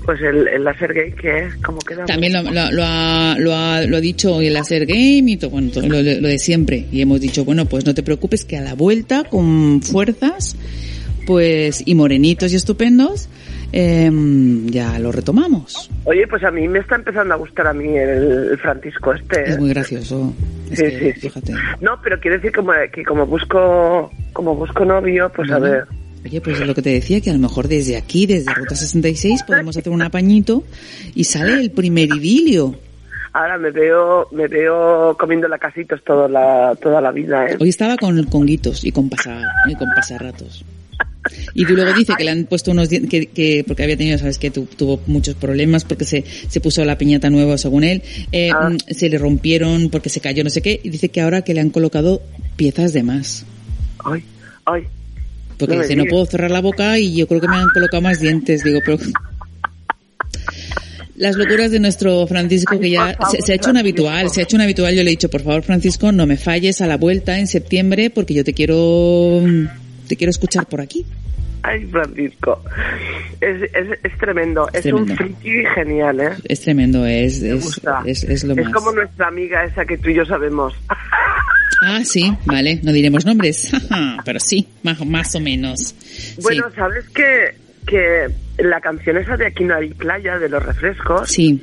Pues el, el láser gay, ¿qué es? ¿Cómo queda? También lo, lo- lo ha, lo, ha, lo ha dicho el hacer game y todo, bueno, todo lo, lo de siempre. Y hemos dicho, bueno, pues no te preocupes que a la vuelta, con fuerzas, pues, y morenitos y estupendos, em, ya lo retomamos. Oye, pues a mí me está empezando a gustar a mí el, Francisco este. Es ¿eh? muy gracioso. Es Sí, que, sí, sí. fíjate. No, pero quiero decir como, que como busco como busco novio, pues a ver. Oye, pues es lo que te decía, que a lo mejor desde aquí, desde Ruta 66, podemos hacer un apañito y sale el primer idilio. Ahora me veo me veo comiendo lacasitos toda la toda la vida, ¿eh? Hoy estaba con conguitos y con pasa, y con pasarratos. Y tú luego dice que le han puesto unos que, que porque había tenido, sabes que tu- tuvo muchos problemas porque se, se puso la piñata nueva según él, eh, Ah. mm, se le rompieron porque se cayó no sé qué y dice que ahora que le han colocado piezas de más. Ay, ay. Porque No dice, no puedo cerrar la boca y yo creo que me han colocado más dientes. Digo, pero... Las locuras de nuestro Francisco, que ya se, se ha hecho un habitual, se ha hecho un habitual. Yo le he dicho, por favor, Francisco, no me falles a la vuelta en septiembre porque yo te quiero, te quiero escuchar por aquí. Ay, Francisco. Es, es, es tremendo. Es, tremendo. un friki genial, ¿eh? Es tremendo, es, es, es, es lo es más. como nuestra amiga esa que tú y yo sabemos. Ah, sí, vale, no diremos nombres, pero sí, más, más o menos. Bueno, ¿sabes que, que la canción esa de Aquí no hay playa, de los refrescos? Sí.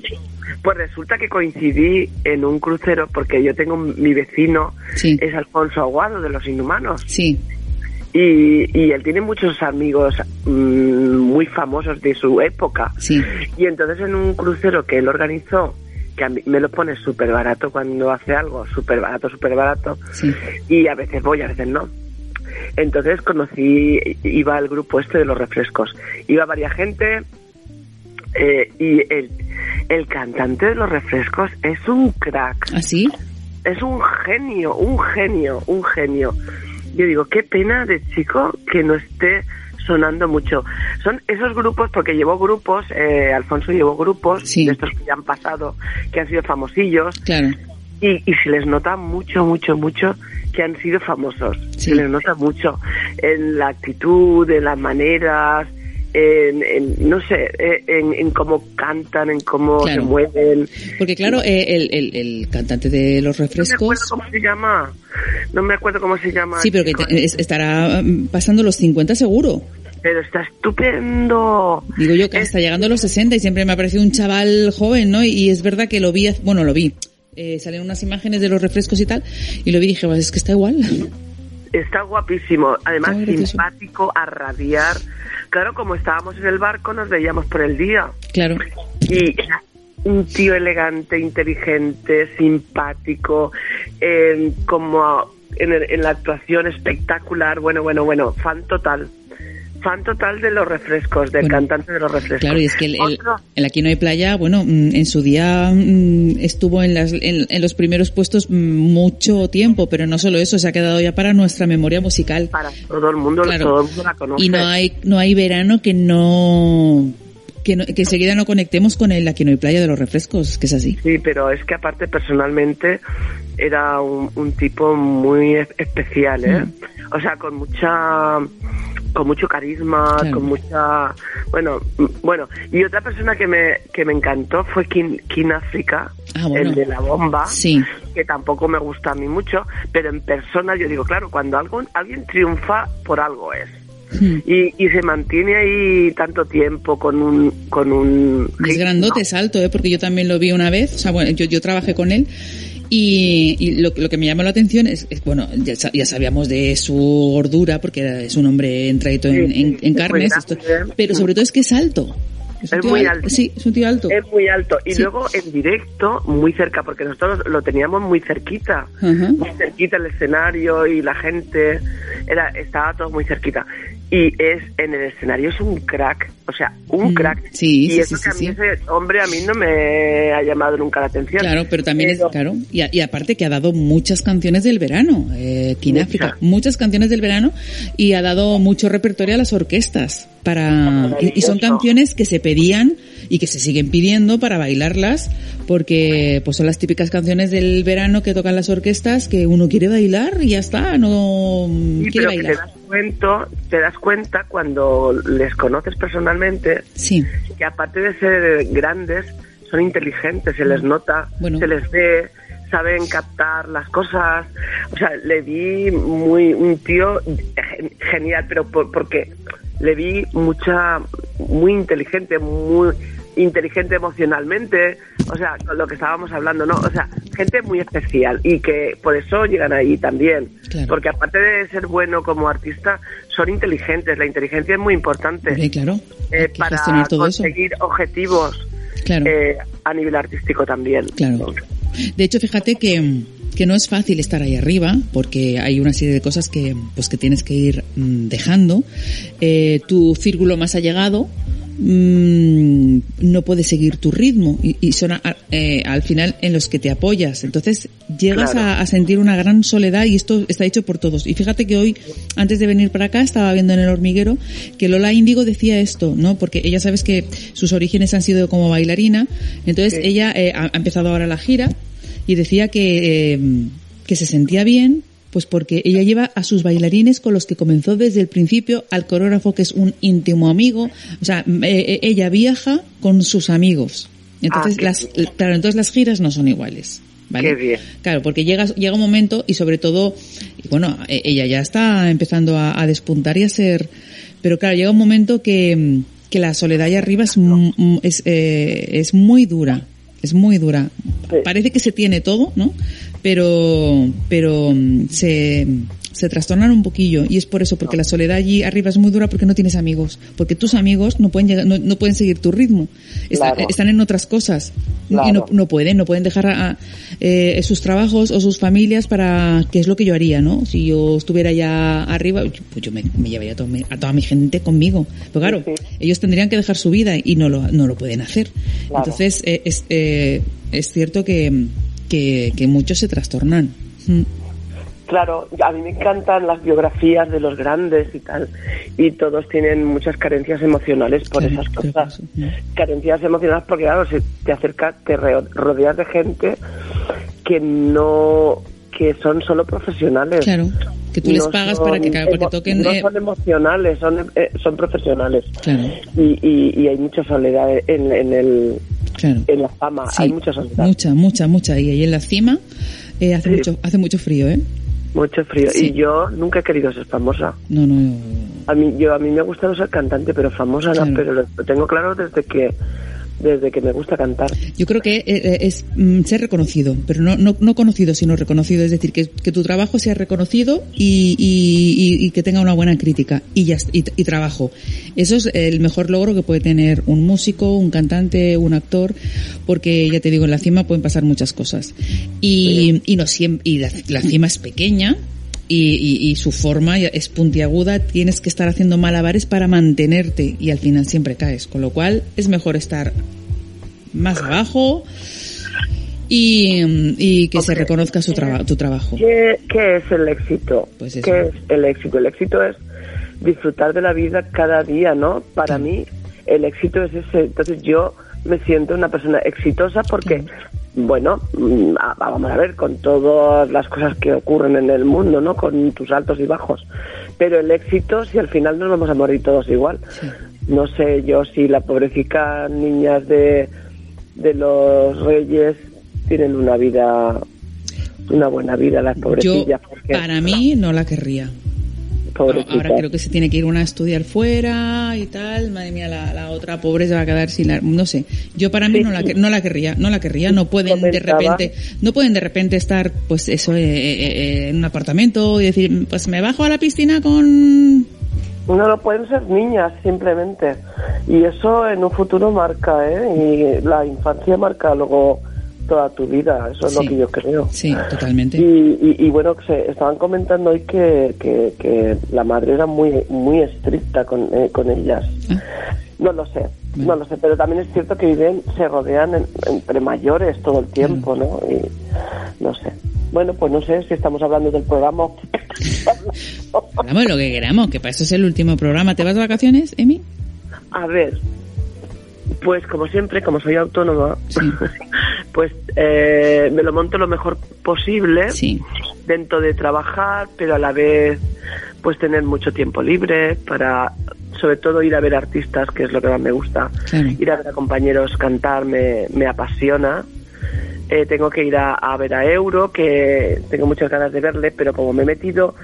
Pues resulta que coincidí en un crucero porque yo tengo mi vecino, Sí. es Alfonso Aguado de Los Inhumanos. Sí, Y, y él tiene muchos amigos mm, muy famosos de su época. sí, Y entonces en un crucero que él organizó, que a mí me lo pone súper barato cuando hace algo, súper barato, súper barato, sí. y a veces voy, a veces no. Entonces conocí, iba el grupo este de los refrescos. Iba varias gente eh, y el, el cantante de los refrescos es un crack. ¿Así? Es un genio, un genio, un genio. Yo digo, qué pena de chico que no esté sonando mucho. Son esos grupos, porque llevó grupos, eh, Alfonso llevó grupos de estos que ya han pasado, que han sido famosillos, Claro. y, y se les nota mucho, mucho, mucho que han sido famosos. Se les nota mucho en la actitud, en las maneras, en, en, no sé, eh, en, en cómo cantan, en cómo Claro. se mueven. Porque claro, el, el, el cantante de los No me acuerdo refrescos... cómo se llama. No me acuerdo cómo se llama. Sí, pero que te- estará mm, pasando los 50 seguro. Pero está estupendo. Digo yo que está llegando a los 60 y siempre me ha parecido un chaval joven, ¿no? Y es verdad que lo vi, bueno, lo vi. Eh, salieron unas imágenes de los refrescos y tal, y lo vi y dije, pues es que está igual. Está guapísimo. Además, Está simpático, a radiar. Claro, como estábamos en el barco, nos veíamos por el día. Claro. Y un tío elegante, inteligente, simpático, eh, como en, el- en la actuación espectacular. Bueno, bueno, bueno, fan total. Fan total de los refrescos, del Bueno, cantante de los refrescos. Claro, y es que el, el- el Aquí no hay playa, bueno, mm, en su día mm, estuvo en, las, en, en los primeros puestos mm, mucho tiempo, pero no solo eso, se ha quedado ya para nuestra memoria musical. para todo el mundo, Claro. todo el mundo la conoce. Y no hay, no hay verano que no, que no, que enseguida no conectemos con el Aquí no hay playa de los refrescos, que es así. Sí, pero es que aparte personalmente era un, un tipo muy especial, ¿eh? Mm. O sea, con mucha con mucho carisma, Claro. con mucha bueno, bueno, y otra persona que me que me encantó fue King, King África, Ah, bueno. el de la bomba, Sí. que tampoco me gusta a mí mucho, pero en persona yo digo, claro, cuando algo alguien triunfa por algo es. Hmm. Y, y se mantiene ahí tanto tiempo con un con un Es grandote, es alto, ¿eh? porque yo también lo vi una vez, o sea, bueno, yo, yo trabajé con él y, y lo, lo que me llamó la atención es, es, bueno, ya, sa- ya sabíamos de su gordura, porque es un hombre entradito en, carnes, esto- grande. pero sobre todo es que es alto. Es muy al- alto. Sí, es un tío alto. Es muy alto. Y Sí. luego en directo, muy cerca, porque nosotros lo teníamos muy cerquita. Muy cerquita el escenario y la gente. Era, estaba todo muy cerquita. Y es en el escenario es un crack. O sea, un Mm, crack. sí, y sí, eso sí, que a mí ese hombre a mí no me ha llamado nunca la atención. Claro, pero también es claro. Y, a- y aparte que ha dado muchas canciones del verano, eh, aquí en África, muchas canciones del verano y ha dado mucho repertorio a las orquestas para y, y son canciones que se pedían y que se siguen pidiendo para bailarlas porque pues son las típicas canciones del verano que tocan las orquestas que uno quiere bailar y ya está, no Sí, quiere pero que te das, cuenta, te das cuenta cuando les conoces personalmente Sí. que aparte de ser grandes, son inteligentes, se les nota, Bueno. se les ve, saben captar las cosas. O sea, le vi muy un tío gen- genial, pero por- porque le vi mucha, muy inteligente, muy inteligente emocionalmente, o sea, con lo que estábamos hablando, ¿no? O sea, gente muy especial y que por eso llegan ahí también. Claro. Porque aparte de ser bueno como artista, son inteligentes. La inteligencia es muy importante Hombre, claro. eh, para eso. conseguir objetivos Claro. eh, a nivel artístico también. Claro. De hecho, fíjate que, que no es fácil estar ahí arriba, porque hay una serie de cosas que, pues, que tienes que ir mm, dejando. Eh, tu círculo más allegado mm, no puede seguir tu ritmo y, y son a- eh, al final en los que te apoyas. Entonces llegas Claro. a, a sentir una gran soledad y esto está hecho por todos. Y fíjate que hoy, antes de venir para acá, estaba viendo en el hormiguero que Lola Índigo decía esto, ¿no? Porque ella sabes que sus orígenes han sido como bailarina, entonces ella eh, ha, ha empezado ahora la gira y decía que, eh, que se sentía bien, pues porque ella lleva a sus bailarines con los que comenzó desde el principio, al coreógrafo que es un íntimo amigo, o sea, eh, eh, ella viaja con sus amigos. Entonces, Ah, las, claro, entonces las giras no son iguales. ¿Vale? Qué bien. Claro, porque llega, llega un momento y sobre todo, bueno, e- ella ya está empezando a, a despuntar y a ser, pero claro, llega un momento que, que la soledad allá arriba es, es, eh, es muy dura, es muy dura. Parece que se tiene todo, ¿no? Pero, pero mm, se, se trastornan un poquillo y es por eso, porque la soledad allí arriba es muy dura porque no tienes amigos, porque tus amigos no pueden llegar, no, no pueden seguir tu ritmo, Está- Claro. están en otras cosas y no, no pueden, no pueden dejar a, a, eh, sus trabajos o sus familias para, que es lo que yo haría, ¿no? Si yo estuviera ya arriba, pues yo me, me llevaría a toda, mi, a toda mi gente conmigo. Pero claro, ellos tendrían que dejar su vida y no lo, no lo pueden hacer. Claro. Entonces, eh, es, eh, es cierto que, que, que muchos se trastornan. Mm. Claro, a mí me encantan las biografías de los grandes y tal, y todos tienen muchas carencias emocionales por esas cosas. Carencias emocionales porque, claro, se te acerca, te rodeas de gente que no, que son solo profesionales. Claro, que tú les pagas para que, para que emo- toquen. No son emocionales, son, eh, son profesionales. Claro. Y, y, y hay mucha soledad en, en, el, Claro. en la fama, Sí, hay mucha soledad. Mucha, mucha, mucha. Y ahí en la cima eh, hace, Sí. mucho, hace mucho frío, ¿eh? Mucho frío. Sí. Y yo nunca he querido ser famosa. No, no. A mí, yo, a mí me gusta no ser cantante, pero famosa no, pero lo tengo claro desde que, desde que me gusta cantar. Yo creo que eh, eh, es mm, ser reconocido, pero no, no, no conocido, sino reconocido. Es decir, que, que tu trabajo sea reconocido y, y, y- y que tenga una buena crítica y, ya, y, y trabajo. Eso es el mejor logro que puede tener un músico, un cantante, un actor, porque ya te digo, en la cima pueden pasar muchas cosas. Y, y no siempre, y la, la cima es pequeña. Y, y- y su forma es puntiaguda, tienes que estar haciendo malabares para mantenerte y al final siempre caes. Con lo cual es mejor estar más abajo y, y que se reconozca su traba- tu trabajo. ¿Qué, qué es el éxito? Pues eso. ¿Qué es el éxito? El éxito es disfrutar de la vida cada día, ¿no? Para mí, el éxito es ese. Entonces yo me siento una persona exitosa porque, bueno, mm, vamos a ver, con todas las cosas que ocurren en el mundo, ¿no? Con tus altos y bajos. Pero el éxito, si al final nos vamos a morir todos igual. No sé yo si la pobrecita niñas de, de los reyes tienen una vida, una buena vida, las Yo, pobrecillas. porque- para mí, no la querría. Pobrecita. Ahora creo que se tiene que ir una a estudiar fuera y tal. Madre mía, la, la otra pobre se va a quedar sin la... No sé. Yo para mí no, la, no la querría. No la querría. No pueden de repente... No pueden de repente estar, pues eso, eh, eh, eh, en un apartamento y decir, pues me bajo a la piscina con... No lo pueden ser niñas, simplemente. Y eso en un futuro marca, ¿eh? Y la infancia marca luego toda tu vida, eso es lo que yo creo. Sí, totalmente. Y, y, y bueno, se estaban comentando hoy que, que, que la madre era muy muy estricta con, eh, con ellas. Ah. No lo sé, no lo sé, pero también es cierto que viven, se rodean en- entre mayores todo el tiempo, ¿no? Y no sé. Bueno, pues no sé si estamos hablando del programa. Hablamos lo que queramos, que para eso es el último programa. ¿Te vas de vacaciones, Emi? A ver, pues como siempre, como soy autónoma, pues eh, me lo monto lo mejor posible dentro de trabajar, pero a la vez pues tener mucho tiempo libre para sobre todo ir a ver artistas, que es lo que más me gusta. Claro. Ir a ver a compañeros cantar me, me apasiona. Eh, tengo que ir a, a ver a Euro, que tengo muchas ganas de verle, pero como me he metido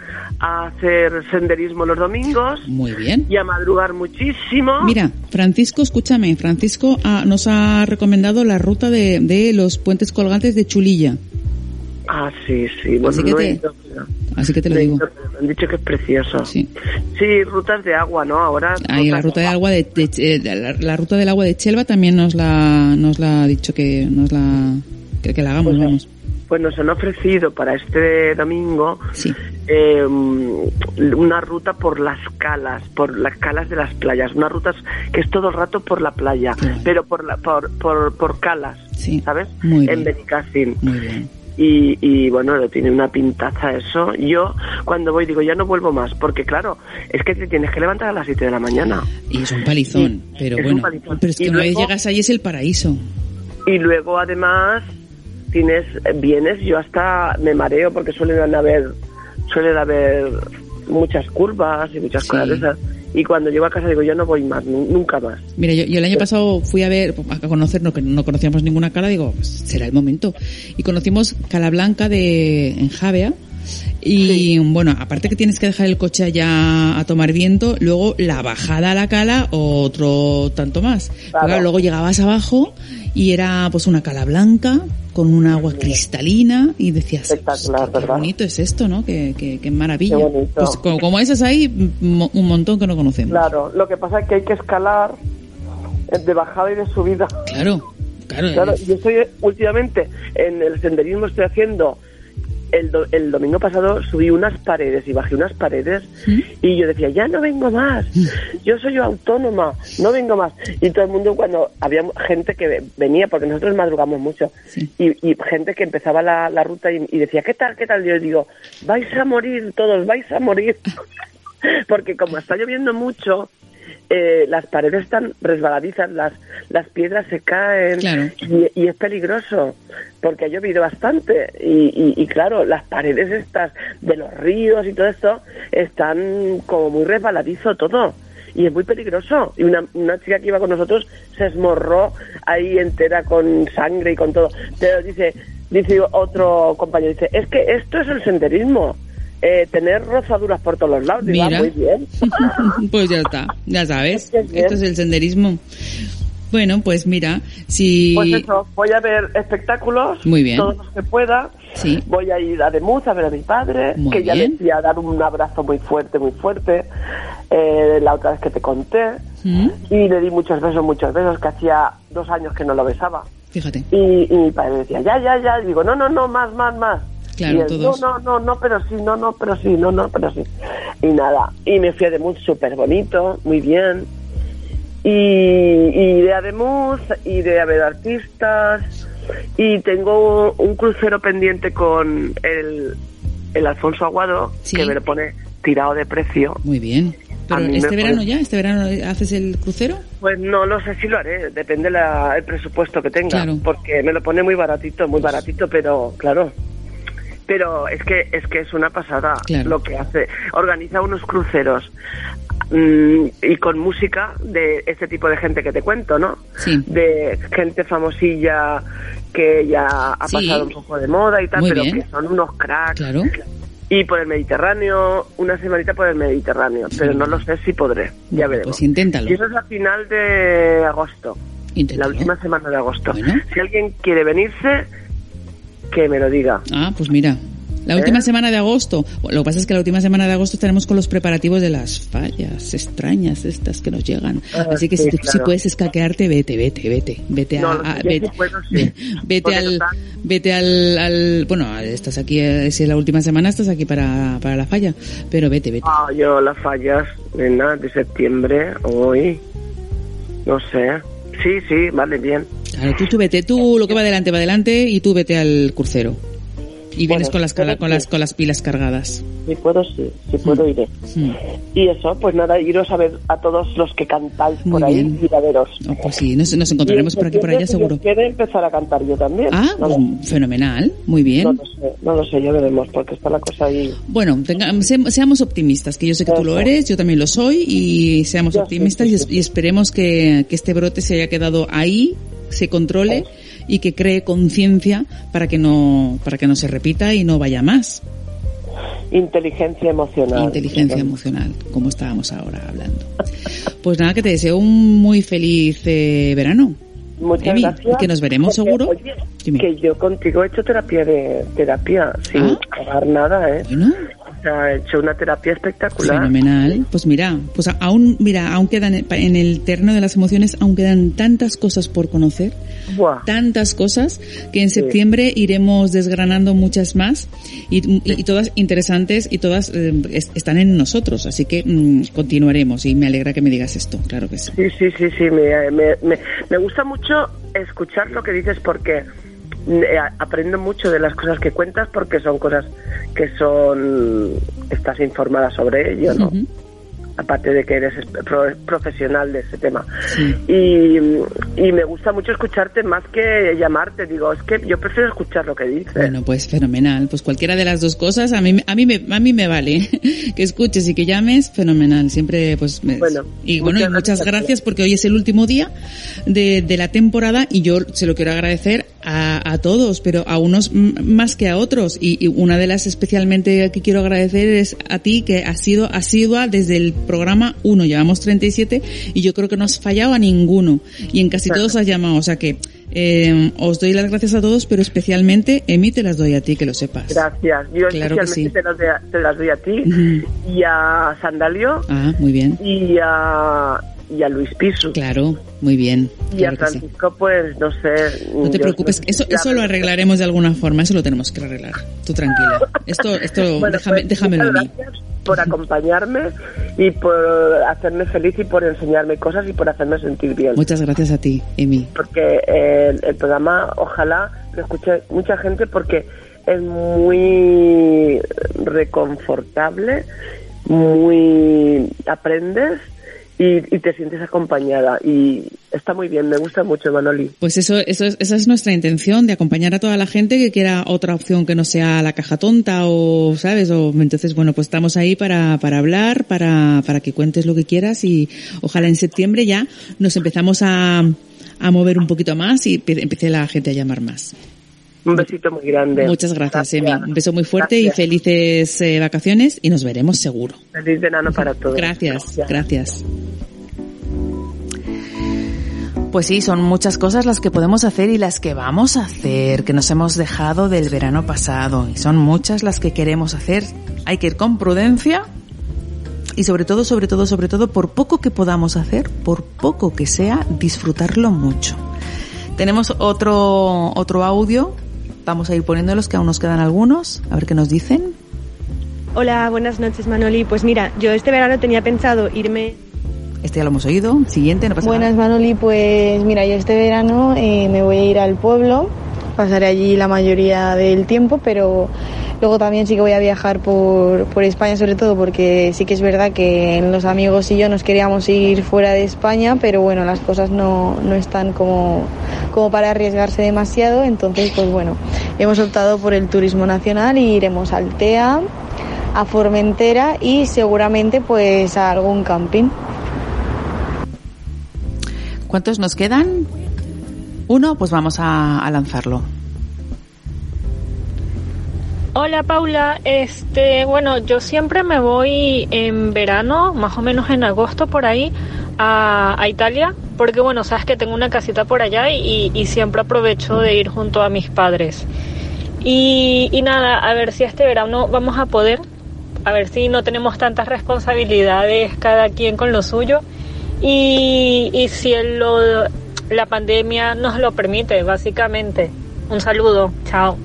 a hacer senderismo los domingos Muy bien. y a madrugar muchísimo. Mira, Francisco, escúchame, Francisco ah, nos ha recomendado la ruta de, de los puentes colgantes de Chulilla. Ah, sí, sí. Bueno, Así que no te- ido, Así que te lo no digo. ido, han dicho que es precioso. Sí. Sí, rutas de agua, ¿no? Ahora. Ahí la ruta de agua de, de- eh, de- la, la ruta del agua de Chelva también nos la nos la ha dicho que nos la que, que la hagamos, vamos. Pues nos han ofrecido para este domingo eh, una ruta por las calas, por las calas de las playas, unas rutas que es todo el rato por la playa, pero por la, por, por, por calas, ¿sabes? Muy en. Muy bien. Y, y bueno, lo tiene una pintaza eso. Yo cuando voy digo, ya no vuelvo más, porque claro, es que te tienes que levantar a las 7 de la mañana. Y es un palizón, pero es un bueno. palizón. Pero es que Y una vez llegas ahí es el paraíso. Y luego además tienes, vienes, yo hasta me mareo porque suelen haber, suelen haber muchas curvas y muchas cosas de esas. Y cuando llego a casa digo, yo no voy más, nu- nunca más. Mira, yo, yo el año pasado fui a ver, a conocernos, que no conocíamos ninguna cala, digo, pues será el momento. Y conocimos Cala Blanca de en Javea. Y bueno, aparte que tienes que dejar el coche allá a tomar viento, luego la bajada a la cala, otro tanto más. Claro, luego llegabas abajo y era pues una cala blanca con un agua cristalina y decías, "Pues, qué, qué bonito es esto, ¿no? Qué, qué, qué maravilla. Qué. Pues como, como esas hay, un montón que no conocemos. Claro, lo que pasa es que hay que escalar de bajada y de subida. Claro, claro. Claro, yo estoy eh, últimamente en el senderismo estoy haciendo el, do- el domingo pasado subí unas paredes y bajé unas paredes y yo decía, ya no vengo más, yo soy autónoma, no vengo más. Y todo el mundo cuando había gente que ve- venía, porque nosotros madrugamos mucho, y, y gente que empezaba la, la ruta y, y decía, ¿qué tal, qué tal? Yo digo, vais a morir todos, vais a morir. porque como está lloviendo mucho, eh, las paredes están resbaladizas, las, las piedras se caen Claro. y, y es peligroso porque ha llovido bastante y, y- y claro, las paredes estas de los ríos y todo esto están como muy resbaladizo todo y es muy peligroso. Y una, una chica que iba con nosotros se esmorró ahí entera con sangre y con todo. Pero dice, dice otro compañero, dice, es que esto es el senderismo. Eh, tener rozaduras por todos los lados. Mira. muy bien. pues ya está, ya sabes. Es que es Esto es el senderismo. Bueno, pues mira, si... Pues eso, voy a ver espectáculos, Muy bien. todos los que pueda. Sí. Voy a ir a Demuz a ver a mi padre, Muy que ya le fui a dar un abrazo muy fuerte, muy fuerte, eh, la otra vez que te conté. ¿Mm? Y le di muchos besos, muchos besos, que hacía dos años que no lo besaba. Fíjate. Y, y mi padre decía, ya, ya, ya. Y digo, no, no, no, más, más, más. Claro, y él, todos. No, no, no, no, pero sí, no, no, pero sí, no, no, pero sí. Y nada. Y me fui a Demuz súper bonito, muy bien. Y, y iré a Demuz, iré a ver artistas. Y tengo un crucero pendiente con el, el Alfonso Aguado, Sí. que me lo pone tirado de precio. Muy bien. Pero este verano ya, este verano haces el crucero. Pues no lo sé si lo haré, depende la, el presupuesto que tenga, Claro. porque me lo pone muy baratito, muy baratito, pero claro. Pero es que es que es una pasada Claro. lo que hace. Organiza unos cruceros mm, y con música de este tipo de gente que te cuento, ¿no? Sí. De gente famosilla que ya ha Sí. pasado un poco de moda y tal, Muy pero bien. que son unos cracks. Claro. Y por el Mediterráneo, una semanita por el Mediterráneo, pero no lo sé si podré, ya veremos. Pues inténtalo. Y eso es a final de agosto. La última semana de agosto. Si alguien quiere venirse, que me lo diga. Ah, pues mira. La ¿Eh? última semana de agosto. Lo que pasa es que la última semana de agosto tenemos con los preparativos de las fallas extrañas estas que nos llegan. Ah, Así que sí, si, tú- claro. si puedes escaquearte, vete, vete, vete. Vete a, No, a- vete, sí puedo, sí. vete al, total- vete al, al, bueno, estás aquí, eh, si es la última semana estás aquí para, para la falla, pero vete, vete. Ah, yo las fallas, nena, de septiembre, hoy, no sé. Sí, sí, vale, bien. Claro, tú, tú vete, tú lo que va adelante va adelante y tú vete al crucero. Y vienes con las, con las, con las pilas cargadas. Si puedo, sí, si puedo, iré. Mm. Y eso, pues nada, iros a ver a todos los que cantáis Muy por ahí y a veros. Oh, pues sí, nos, nos encontraremos Y por aquí por allá seguro. quiere empezar a cantar yo también. Ah, no, pues, fenomenal, muy bien. no lo sé, no lo sé, ya veremos, porque está la cosa ahí. Bueno, tenga- se- seamos optimistas, que yo sé que tú lo Eso. eres, yo también lo soy, y seamos Yo optimistas sí, y, sí, y esperemos que, que este brote se haya quedado ahí, se controle y que cree conciencia para que no para que no se repita y no vaya más. Inteligencia emocional. Inteligencia emocional, como estábamos ahora hablando. Pues nada, que te deseo un muy feliz eh, verano. Muchas Emi, gracias. que nos veremos Porque, seguro. oye, que yo contigo he hecho terapia de terapia sin Ah. pagar nada, ¿eh? Bueno. He hecho una terapia espectacular. Fenomenal. Pues mira, pues aún, mira, aún quedan en el terreno de las emociones, aún quedan tantas cosas por conocer, Buah. tantas cosas que en septiembre iremos desgranando muchas más y, y- y todas interesantes y todas eh, es- están en nosotros. Así que mm, continuaremos y me alegra que me digas esto, claro que sí. Sí, sí, sí, sí. Me, me, me, me gusta mucho escuchar lo que dices porque aprendo mucho de las cosas que cuentas porque son cosas que son estás informada sobre ello, ¿no? Aparte de que eres es- pro- profesional de ese tema. Y, y me gusta mucho escucharte más que llamarte. Digo, es que yo prefiero escuchar lo que dices. Bueno, pues fenomenal. Pues cualquiera de las dos cosas a mí, a mí, me, a mí me vale. que escuches y que llames, fenomenal. Siempre, pues, me- Bueno, y bueno, y muchas muchas gracias. gracias porque hoy es el último día de, de la temporada y yo se lo quiero agradecer a, a todos, pero a unos más que a otros. Y, y una de las especialmente que quiero agradecer es a ti que has sido asidua desde el programa 1. Llevamos 37 y yo creo que no has fallado a ninguno. Y en casi todos has llamado. O sea que eh, os doy las gracias a todos, pero especialmente, Emi, te las doy a ti, que lo sepas. Gracias. Yo Claro que especialmente sí. te, las doy a, te las doy a ti y a Sandalio Ah, muy bien. y a, y a Luis Pisu. Claro, muy bien. Y a Claro que sí. Francisco, pues no sé. No te preocupes, eso, eso lo arreglaremos de alguna forma, eso lo tenemos que arreglar. Tú tranquila. Esto, esto, Bueno, déjame, pues, déjamelo a mí. gracias por acompañarme y por hacerme feliz y por enseñarme cosas y por hacerme sentir bien. Muchas gracias a ti, Emi. Porque el, el programa, ojalá lo escuche mucha gente porque es muy reconfortable, muy aprendes y, y te sientes acompañada y está muy bien, me gusta mucho Manoli. Pues eso, eso es, esa es nuestra intención, de acompañar a toda la gente que quiera otra opción que no sea la caja tonta o, ¿sabes? O, entonces, bueno, pues estamos ahí para, para hablar, para, para que cuentes lo que quieras y ojalá en septiembre ya nos empezamos a, a mover un poquito más y empiece la gente a llamar más. Un besito muy grande. Muchas gracias, Emi. Un beso muy fuerte Gracias. y felices eh, vacaciones y nos veremos seguro. Feliz verano para todos. Gracias, gracias. Pues sí, son muchas cosas las que podemos hacer y las que vamos a hacer, que nos hemos dejado del verano pasado. Y son muchas las que queremos hacer. Hay que ir con prudencia y sobre todo, sobre todo, sobre todo, por poco que podamos hacer, por poco que sea, disfrutarlo mucho. Tenemos otro, otro audio. Vamos a ir poniéndolos, que aún nos quedan algunos. A ver qué nos dicen. Hola, buenas noches Manoli. Pues mira, yo este verano tenía pensado irme... Este ya lo hemos oído. Siguiente, no pasa Buenas nada. Manoli, pues mira, yo este verano eh, me voy a ir al pueblo, pasaré allí la mayoría del tiempo, pero luego también sí que voy a viajar por, por España sobre todo porque sí que es verdad que los amigos y yo nos queríamos ir fuera de España, pero bueno, las cosas no, no están como, como para arriesgarse demasiado, entonces pues bueno, hemos optado por el turismo nacional y iremos a Altea, a Formentera y seguramente pues a algún camping. ¿Cuántos nos quedan? Uno, pues vamos a, lanzarlo. Hola Paula, este, bueno, yo siempre me voy en verano, más o menos en agosto por ahí, a, Italia, porque bueno, sabes que tengo una casita por allá y, siempre aprovecho de ir junto a mis padres. Y nada, a ver si este verano vamos a poder, a ver si no tenemos tantas responsabilidades cada quien con lo suyo y, y si el- lo- la pandemia nos lo permite, básicamente. Un saludo, chao.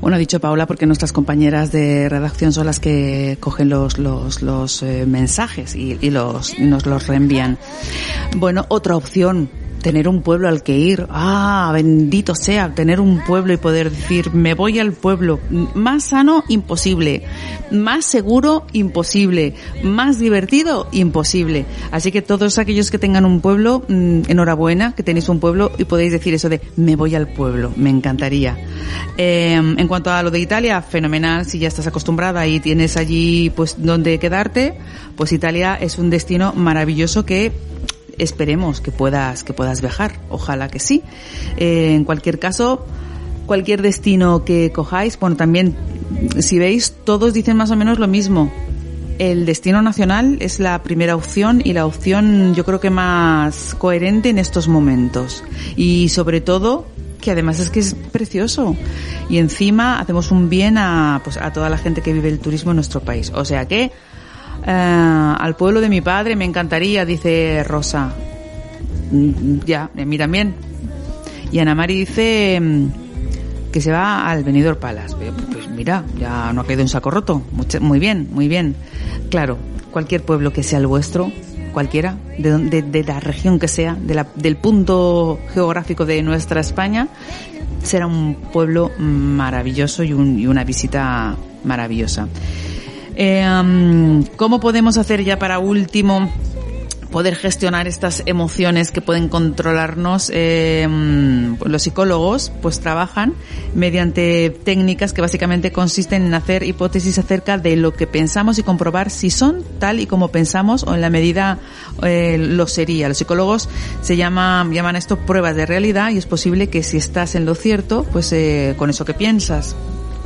Bueno, ha dicho Paula porque nuestras compañeras de redacción son las que cogen los, los, los eh, mensajes y, y los, nos los reenvían. Bueno, otra opción, tener un pueblo al que ir. Ah, bendito sea, tener un pueblo y poder decir, me voy al pueblo. Más sano, imposible. Más seguro, imposible. Más divertido, imposible. Así que todos aquellos que tengan un pueblo, mm, enhorabuena, que tenéis un pueblo y podéis decir eso de, me voy al pueblo. Me encantaría. Eh, en cuanto a lo de Italia, fenomenal. Si ya estás acostumbrada y tienes allí, pues, donde quedarte, pues Italia es un destino maravilloso que esperemos que puedas que puedas viajar. Ojalá que sí. Eh, en cualquier caso cualquier destino que cojáis bueno también si veis todos dicen más o menos lo mismo. El destino nacional es la primera opción y la opción yo creo que más coherente en estos momentos. Y sobre todo que además es que es precioso. Y encima hacemos un bien a pues a toda la gente que vive el turismo en nuestro país. O sea que eh, al pueblo de mi padre me encantaría, dice Rosa. Mm, Ya, a mí también. Y Ana Mari dice mm, que se va al Benidorm Palace. Pues, pues mira, ya no ha quedado un saco roto. Muy bien, muy bien. Claro, cualquier pueblo que sea el vuestro, cualquiera, de, de la región que sea, de la- del punto geográfico de nuestra España, será un pueblo maravilloso y, un- y una visita maravillosa. Eh, ¿Cómo podemos hacer ya para último poder gestionar estas emociones que pueden controlarnos? Eh, mm, los psicólogos pues trabajan mediante técnicas que básicamente consisten en hacer hipótesis acerca de lo que pensamos y comprobar si son tal y como pensamos o en la medida eh, lo sería. Los psicólogos se llaman, llaman esto pruebas de realidad y es posible que si estás en lo cierto, pues eh, con eso que piensas,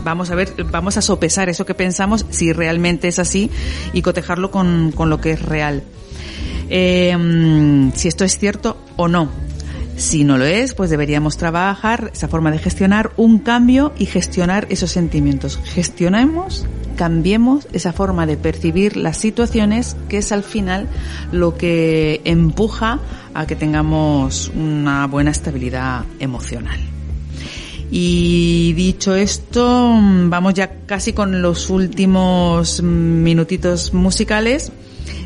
vamos a ver, vamos a sopesar eso que pensamos si realmente es así y cotejarlo con, con lo que es real. Mm, si esto es cierto o no. Si no lo es, pues deberíamos trabajar esa forma de gestionar un cambio y gestionar esos sentimientos. Gestionemos, cambiemos esa forma de percibir las situaciones, que es al final lo que empuja a que tengamos una buena estabilidad emocional. Y dicho esto, vamos ya casi con los últimos minutitos musicales.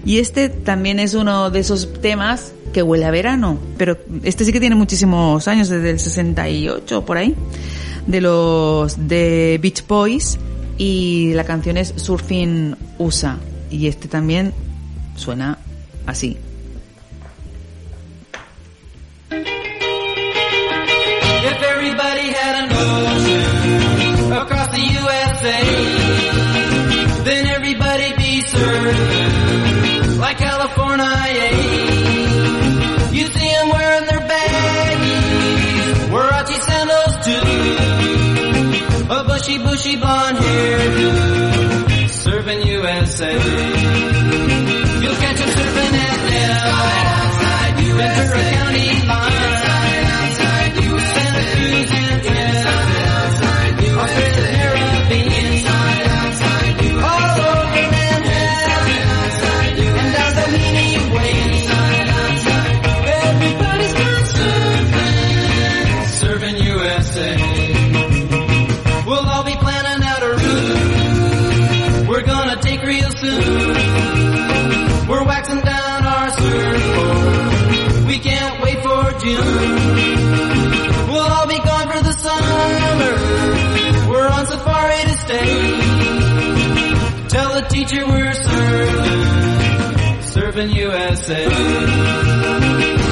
Y este también es uno de esos temas que huele a verano, pero este sí que tiene muchísimos años, desde el 68 por ahí, de los de Beach Boys y la canción es Surfing USA y este también suena así. USA, then everybody'd be served like California. You see them wearing their baggies, Warachi sandals too, a bushy, bushy blonde hairdo, serving USA. Serving, USA.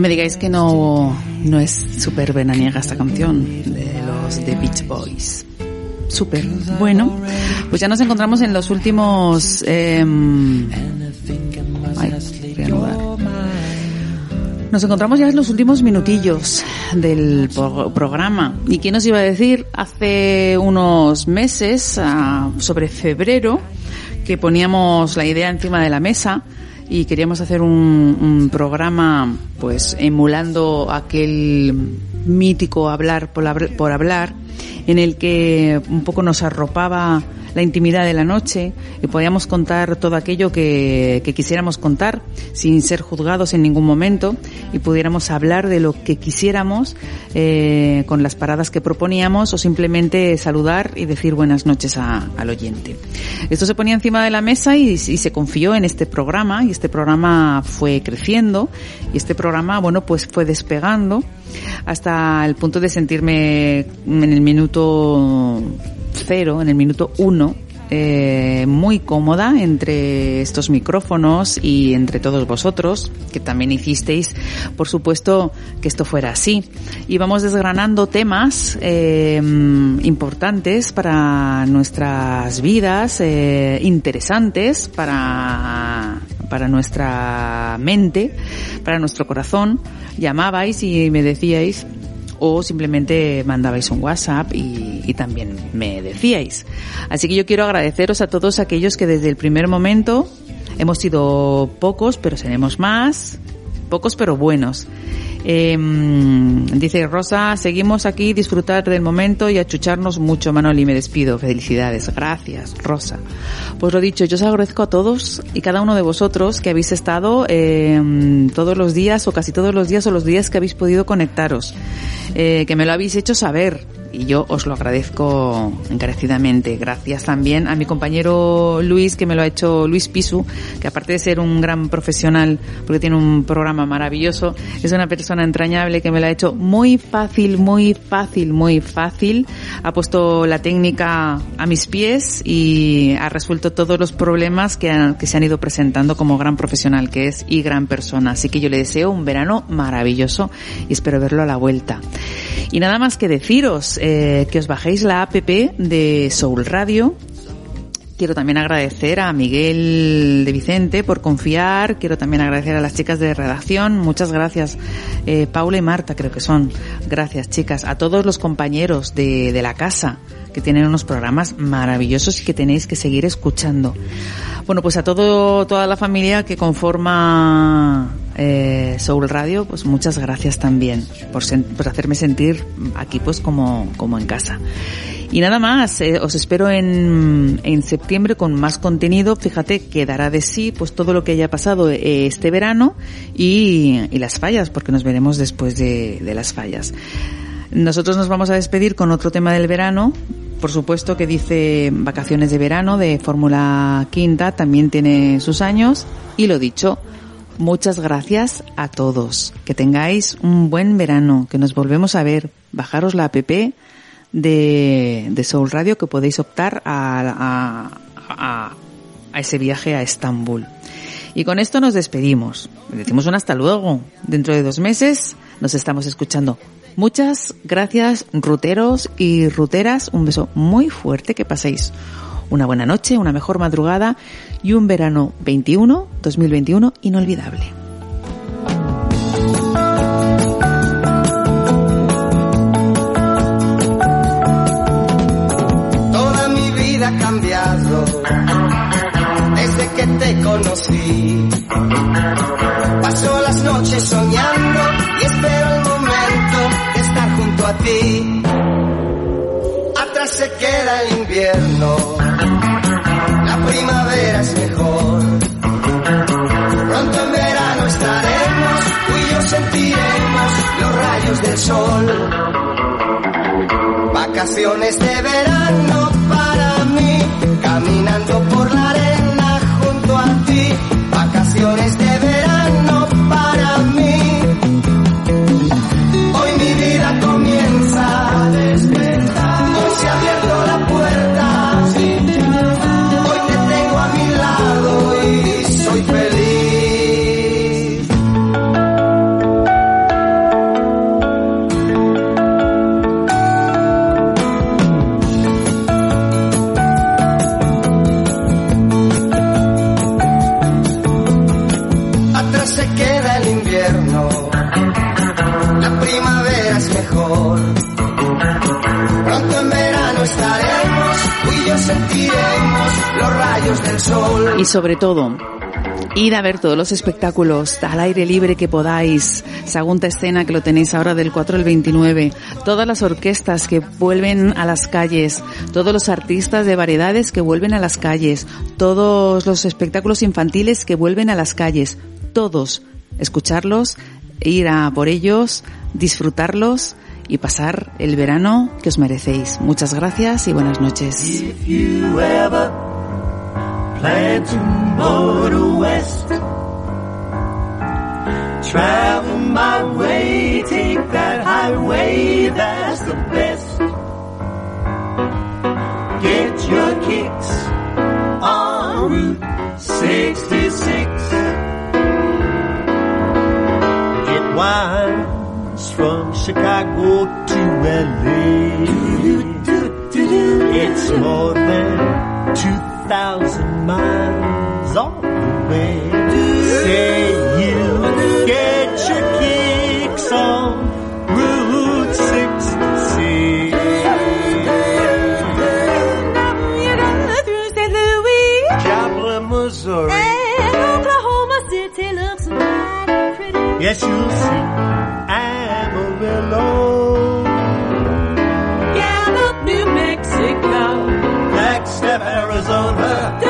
No me digáis que no, no es súper veraniega esta canción de los The Beach Boys. Súper. Bueno, pues ya nos encontramos en los últimos... em, ay, voy a anudar. Nos encontramos ya en los últimos minutillos del pro- programa. ¿Y quién nos iba a decir hace unos meses, ah, sobre febrero, que poníamos la idea encima de la mesa y queríamos hacer un, un programa pues emulando aquel mítico hablar por, por hablar en el que un poco nos arropaba la intimidad de la noche y podíamos contar todo aquello que, quisiéramos contar sin ser juzgados en ningún momento y pudiéramos hablar de lo que quisiéramos eh, con las paradas que proponíamos o simplemente saludar y decir buenas noches a- al oyente. Esto se ponía encima de la mesa y, y se confió en este programa y este programa fue creciendo y este programa, bueno, pues fue despegando hasta el punto de sentirme en el minuto cero, en el minuto uno, eh, muy cómoda entre estos micrófonos y entre todos vosotros, que también hicisteis, por supuesto, que esto fuera así. Y vamos desgranando temas eh, importantes para nuestras vidas, eh, interesantes para, para nuestra mente, para nuestro corazón. Llamabais y me decíais o simplemente mandabais un WhatsApp y, también me decíais. Así que yo quiero agradeceros a todos aquellos que desde el primer momento hemos sido pocos, pero seremos más, pocos pero buenos. Eh, dice Rosa, seguimos aquí, disfrutar del momento y achucharnos mucho, Manoli, me despido. Felicidades, gracias, Rosa. Pues lo dicho, yo os agradezco a todos y cada uno de vosotros que habéis estado eh, todos los días o casi todos los días o los días que habéis podido conectaros, eh, que me lo habéis hecho saber y yo os lo agradezco encarecidamente. Gracias también a mi compañero Luis, que me lo ha hecho Luis Pisu, que aparte de ser un gran profesional, porque tiene un programa maravilloso, es una persona entrañable que me lo ha hecho muy fácil, muy fácil, muy fácil. Ha puesto la técnica a mis pies y ha resuelto todos los problemas que, han- que se han ido presentando como gran profesional que es y gran persona. Así que yo le deseo un verano maravilloso y espero verlo a la vuelta. Y nada más que deciros eh, que os bajéis la app de Soul Radio. Quiero también agradecer a Miguel de Vicente por confiar. Quiero también agradecer a las chicas de redacción. Muchas gracias. Eh, Paula y Marta creo que son. Gracias chicas. A todos los compañeros de, de la casa que tienen unos programas maravillosos y que tenéis que seguir escuchando. Bueno, pues a todo, toda la familia que conforma eh, Soul Radio, pues muchas gracias también por, por hacerme sentir aquí pues como, como en casa. Y nada más, eh, os espero en, en septiembre con más contenido. Fíjate que dará de sí pues todo lo que haya pasado eh, este verano y, y las fallas, porque nos veremos después de, de las fallas. Nosotros nos vamos a despedir con otro tema del verano. Por supuesto que dice vacaciones de verano de Fórmula Quinta, también tiene sus años. Y lo dicho, muchas gracias a todos. Que tengáis un buen verano, que nos volvemos a ver. Bajaros la app de, de Soul Radio que podéis optar a, a, a, a ese viaje a Estambul. Y con esto nos despedimos. Decimos un hasta luego. Dentro de dos meses nos estamos escuchando. Muchas gracias, ruteros y ruteras. Un beso muy fuerte. Que paséis una buena noche, una mejor madrugada y un verano 21, 2021 inolvidable. Toda mi vida ha cambiado desde que te conocí. Paso las noches soñando y espero el momento de estar junto a ti. Atrás se queda el invierno, primavera es mejor. Pronto en verano estaremos, tú y yo sentiremos los rayos del sol. Vacaciones de verano para mí, caminando por la arena junto a ti. Vacaciones Y sobre todo, ir a ver todos los espectáculos al aire libre que podáis. Sagunta Escena, que lo tenéis ahora del 4 al 29. Todas las orquestas que vuelven a las calles. Todos los artistas de variedades que vuelven a las calles. Todos los espectáculos infantiles que vuelven a las calles. Todos. Escucharlos, ir a por ellos, disfrutarlos y pasar el verano que os merecéis. Muchas gracias y buenas noches. If you ever plan to motor west, travel my way, take that highway, that's the best. Get your kicks on Route 66. It winds from Chicago to LA. It's more than 2,000 miles all the way. Say you get your kicks on Route 66. through St. Louis Joplin, Missouri. and Oklahoma City looks mighty pretty. Yes, you'll see Arizona.